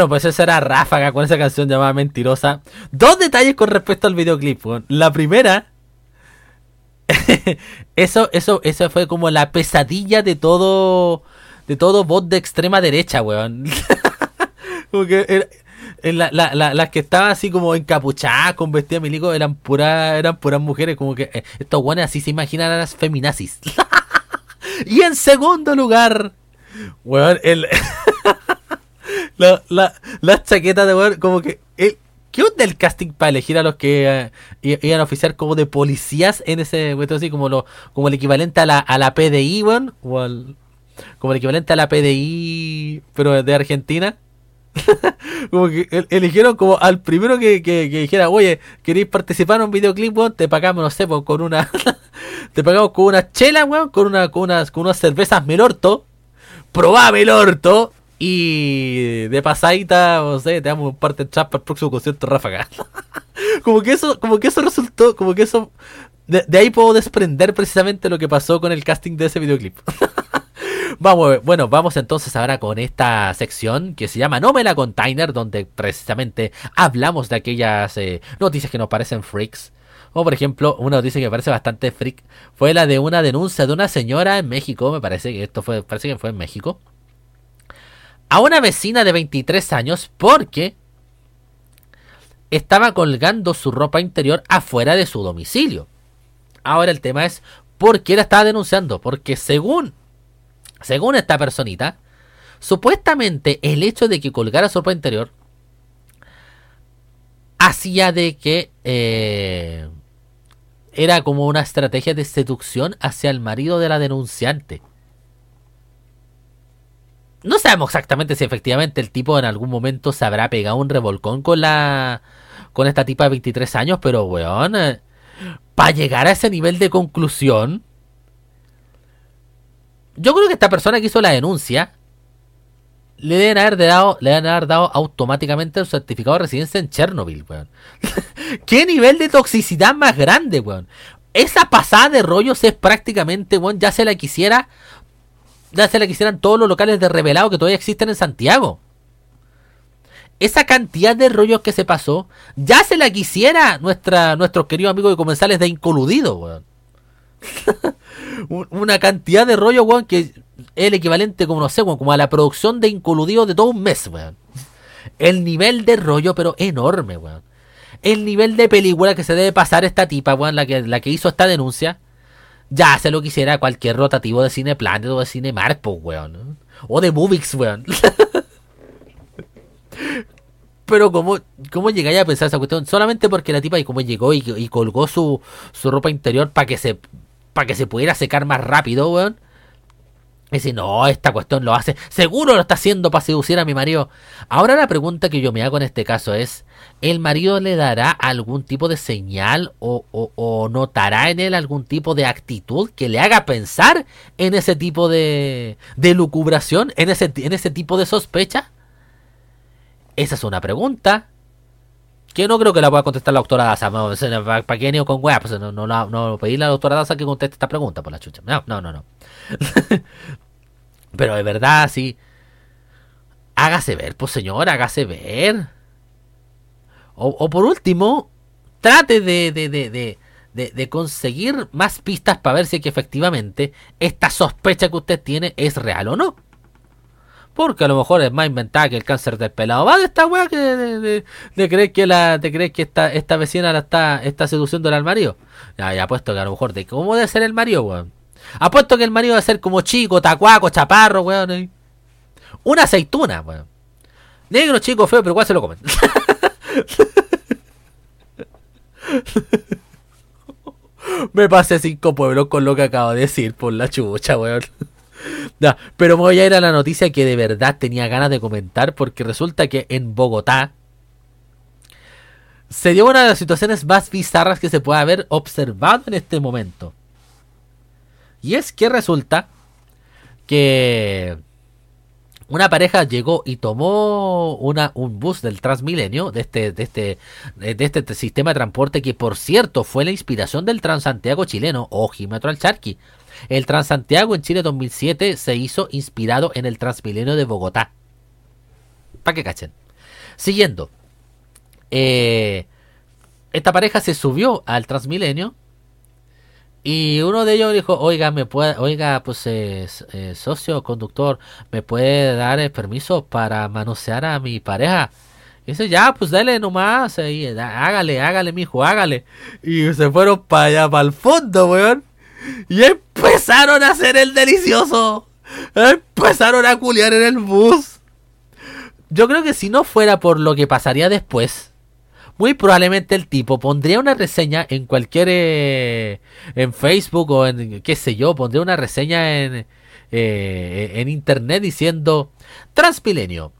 S1: Bueno, pues esa era Ráfaga con esa canción llamada Mentirosa. Dos detalles con respecto al videoclip. La primera. *laughs* eso, eso, eso fue como la pesadilla de todo. De todo bot de extrema derecha, weón. *laughs* como que era- en la- la- la- las que estaban así como encapuchadas con vestidas milico eran puras eran puras mujeres como que eh, estos guanes así se imaginan a las feminazis *laughs* y en segundo lugar weón el la, la, las chaquetas de weón, como que. El, ¿Qué onda el casting para elegir a los que eh, iban a oficiar como de policías en ese weón, así como lo, como el equivalente a la, a la PDI, weón? O al- como el equivalente a la PDI, pero de Argentina. *laughs* como que el- eligieron como al primero que, que, dijera, oye, ¿queréis participar en un videoclip, weón? Te pagamos, no sé, con una. *laughs* te pagamos con una chela, weón, con una, con unas, con unas cervezas melorto probame el orto y de pasadita, no sé, te damos un parte de para el próximo concierto Ráfaga. *laughs* como que eso, como que eso resultó, como que eso de, ahí puedo desprender precisamente lo que pasó con el casting de ese videoclip. *laughs* vamos, bueno, vamos entonces ahora con esta sección que se llama No me la container, donde precisamente hablamos de aquellas eh, noticias que nos parecen freaks. O por ejemplo, una noticia que me parece bastante freak fue la de una denuncia de una señora en México, me parece que esto fue, parece que fue en México, a una vecina de 23 años porque estaba colgando su ropa interior afuera de su domicilio. Ahora el tema es por qué la estaba denunciando, porque según según esta personita, supuestamente el hecho de que colgara su ropa interior hacía de que eh, era como una estrategia de seducción hacia el marido de la denunciante. No sabemos exactamente si efectivamente el tipo en algún momento se habrá pegado un revolcón con la con esta tipa de 23 años, pero weón, para llegar a ese nivel de conclusión, yo creo que esta persona que hizo la denuncia le deben haber dado, le deben haber dado automáticamente el certificado de residencia en Chernobyl, weón. *laughs* ¿Qué nivel de toxicidad más grande, weón? Esa pasada de rollos es prácticamente, weón, ya se la quisiera, ya se la quisieran todos los locales de revelado que todavía existen en Santiago. Esa cantidad de rollos que se pasó, ya se la quisiera nuestra, nuestros queridos amigos de comensales de Incoludido, weón. *laughs* Un- Una cantidad de rollos, weón, que es el equivalente, como no sé, weón, como a la producción de Incoludido de todo un mes, weón. El nivel de rollo, pero enorme, weón. El nivel de película que se debe pasar esta tipa, weón, la que, la que hizo esta denuncia, ya se lo quisiera cualquier rotativo de Cine Planet o de Cine Mark, weón. O de Movix, weón. *laughs* Pero como, ¿cómo llegáis a pensar esa cuestión? Solamente porque la tipa y como llegó y, y colgó su, su ropa interior para que se para que se pudiera secar más rápido, weón. Y dice, no, esta cuestión lo hace. Seguro lo está haciendo para seducir a mi marido. Ahora la pregunta que yo me hago en este caso es, ¿el marido le dará algún tipo de señal o, notará en él algún tipo de actitud que le haga pensar en ese tipo de, lucubración, en ese, tipo de sospecha? Esa es una pregunta que no creo que la pueda contestar la doctora Daza. ¿Para qué venir con weá? Pues no, no, pedirle a la doctora Daza que conteste esta pregunta por la chucha. No, no, no, no. *laughs* Pero de verdad, sí. Hágase ver, pues señor, hágase ver. O, por último, trate de, de, de, de, conseguir más pistas para ver si es que efectivamente esta sospecha que usted tiene es real o no. Porque a lo mejor es más inventada que el cáncer del pelado. Va de esta weá que de creer que la, de creer que esta, esta vecina la está, está seduciendo al marido. Ya, ya apuesto que a lo mejor de cómo debe ser el marido, weón. Apuesto que el marido debe ser como chico, tacuaco, chaparro, weón. eh. Una aceituna, weón. Negro, chico, feo, pero igual se lo comen. *laughs* *laughs* Me pasé cinco pueblos con lo que acabo de decir por la chucha, weón. *laughs* Pero voy a ir a la noticia que de verdad tenía ganas de comentar porque resulta que en Bogotá se dio una de las situaciones más bizarras que se puede haber observado en este momento. Y es que resulta que una pareja llegó y tomó un bus del Transmilenio, de este, este, este sistema de transporte que por cierto fue la inspiración del Transantiago chileno, ojímetro al charqui. El Transantiago en Chile 2007 se hizo inspirado en el Transmilenio de Bogotá. Para que cachen. Siguiendo. Eh, esta pareja se subió al Transmilenio y uno de ellos dijo, oiga, me puede, oiga, pues eh, eh, socio conductor, ¿me puede dar el permiso para manosear a mi pareja? Y dice, ya, pues dale nomás, ahí, hágale, hágale, mijo, hágale. Y se fueron para allá, para el fondo, weón. Y empezaron a hacer el delicioso. Empezaron a culiar en el bus. Yo creo que si no fuera por lo que pasaría después, muy probablemente el tipo pondría una reseña en cualquier eh, en Facebook o en qué sé yo, pondría una reseña en, eh, en internet diciendo Transpilenio,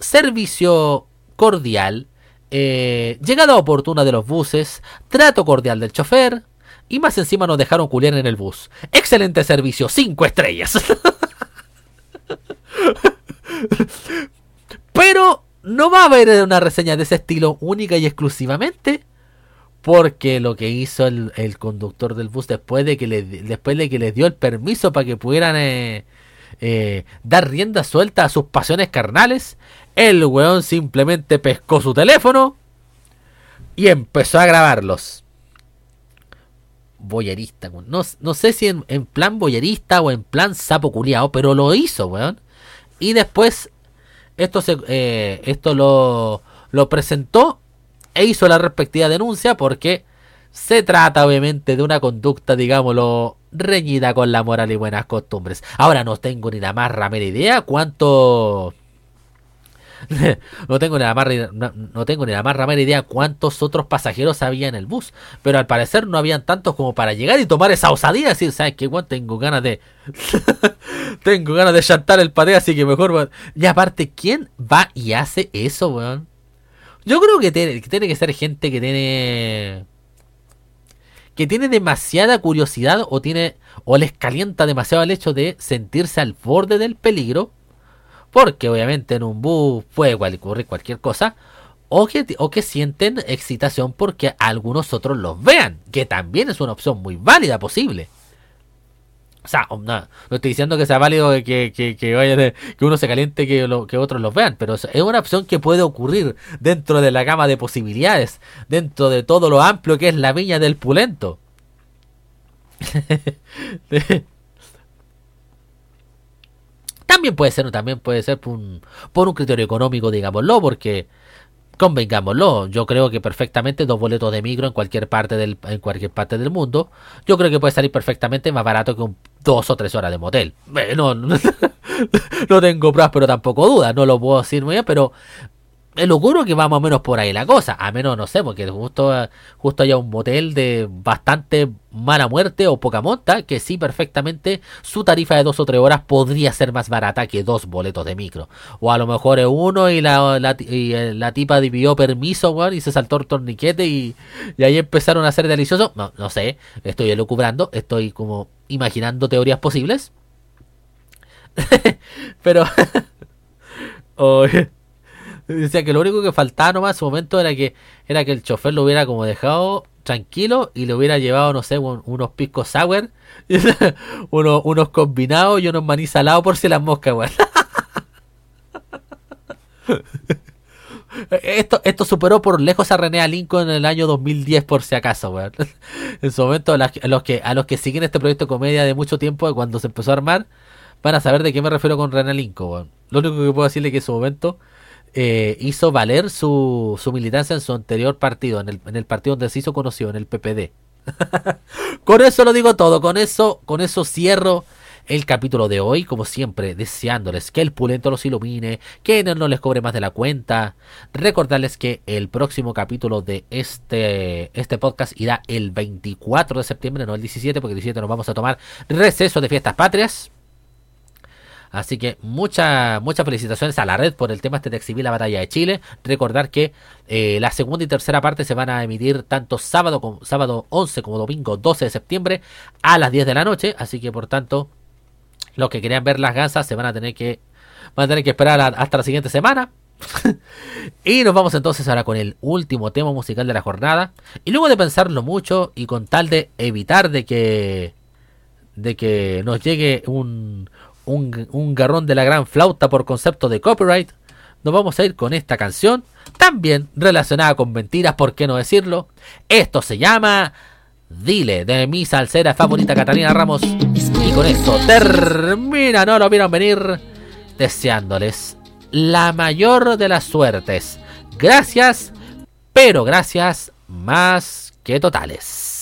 S1: servicio cordial, eh, llegada oportuna de los buses, trato cordial del chofer y más encima nos dejaron culiar en el bus. Excelente servicio, cinco estrellas. *laughs* Pero no va a haber una reseña de ese estilo única y exclusivamente porque lo que hizo el, conductor del bus después de que le, después de que les dio el permiso para que pudieran eh, eh, dar rienda suelta a sus pasiones carnales, el weón simplemente pescó su teléfono y empezó a grabarlos. Boyerista, no, sé si en, en, plan boyerista o en plan sapo culiao, pero lo hizo, weón. Y después esto, se, eh, esto lo, lo presentó e hizo la respectiva denuncia porque se trata obviamente de una conducta, digámoslo, reñida con la moral y buenas costumbres. Ahora no tengo ni la más ramera idea cuánto *laughs* no tengo ni la más no, tengo ni la más ramera idea cuántos otros pasajeros había en el bus, pero al parecer no habían tantos como para llegar y tomar esa osadía decir, ¿sabes qué? Tengo ganas de *laughs* tengo ganas de chantar el paté, así que mejor y aparte, ¿quién va y hace eso, weón? Yo creo que tiene, que tiene que ser gente que tiene que tiene demasiada curiosidad o tiene o les calienta demasiado el hecho de sentirse al borde del peligro porque obviamente en un bus puede ocurrir cualquier cosa, o que, o que sienten excitación porque algunos otros los vean, que también es una opción muy válida, posible. O sea, no, estoy diciendo que sea válido que, que, que, que uno se caliente que, que otros los vean, pero es una opción que puede ocurrir dentro de la gama de posibilidades, dentro de todo lo amplio que es la viña del pulento. *laughs* También puede ser, también puede ser por un, por un criterio económico, digámoslo, porque convengámoslo, yo creo que perfectamente dos boletos de micro en cualquier parte del, en cualquier parte del mundo, yo creo que puede salir perfectamente más barato que un dos o tres horas de motel. no, *laughs* no tengo pruebas, pero tampoco dudas, no lo puedo decir muy bien, pero es lo juro que va más o menos por ahí la cosa. A menos, no sé, porque justo, justo haya un motel de bastante mala muerte o poca monta, que sí, perfectamente su tarifa de dos o tres horas podría ser más barata que dos boletos de micro. O a lo mejor es uno y la, la, eh, la tipa dividió permiso, y se saltó el torniquete y, y ahí empezaron a ser deliciosos. No, no sé, estoy elucubrando, estoy como imaginando teorías posibles. *laughs* Pero... *laughs* Decía que lo único que faltaba nomás en su momento era que era que el chofer lo hubiera como dejado tranquilo y le hubiera llevado, no sé, unos piscos sour, *laughs* unos, unos combinados y unos maní salados por si las moscas, weón. *laughs* Esto, esto superó por lejos a René Lincoln en el año 2010 por si acaso, weón. *laughs* En su momento, a los que, a los que siguen este proyecto de comedia de mucho tiempo, cuando se empezó a armar, van a saber de qué me refiero con René Lincoln, weón. Lo único que puedo decirle es que en su momento eh, hizo valer su, su, militancia en su anterior partido, en el, en el partido donde se hizo conocido, en el PPD. *laughs* con eso lo digo todo, con eso, con eso cierro el capítulo de hoy, como siempre, deseándoles que el pulento los ilumine, que no les cobre más de la cuenta. Recordarles que el próximo capítulo de este, este podcast irá el 24 de septiembre, no el 17, porque el 17 nos vamos a tomar receso de fiestas patrias. Así que muchas felicitaciones a la red por el tema este de exhibir la batalla de Chile. Recordar que eh, la segunda y tercera parte se van a emitir tanto sábado, como, sábado 11 como domingo 12 de septiembre a las 10 de la noche. Así que por tanto, los que querían ver las gansas se van a tener que, van a tener que esperar hasta la siguiente semana. *laughs* y nos vamos entonces ahora con el último tema musical de la jornada. Y luego de pensarlo mucho y con tal de evitar de que de que nos llegue un, un, garrón de la gran flauta por concepto de copyright, nos vamos a ir con esta canción, también relacionada con mentiras, ¿por qué no decirlo? Esto se llama Dile, de mi salsera favorita Catalina Ramos. Y con esto termina, no lo vieron venir, deseándoles la mayor de las suertes. Gracias, pero gracias más que totales.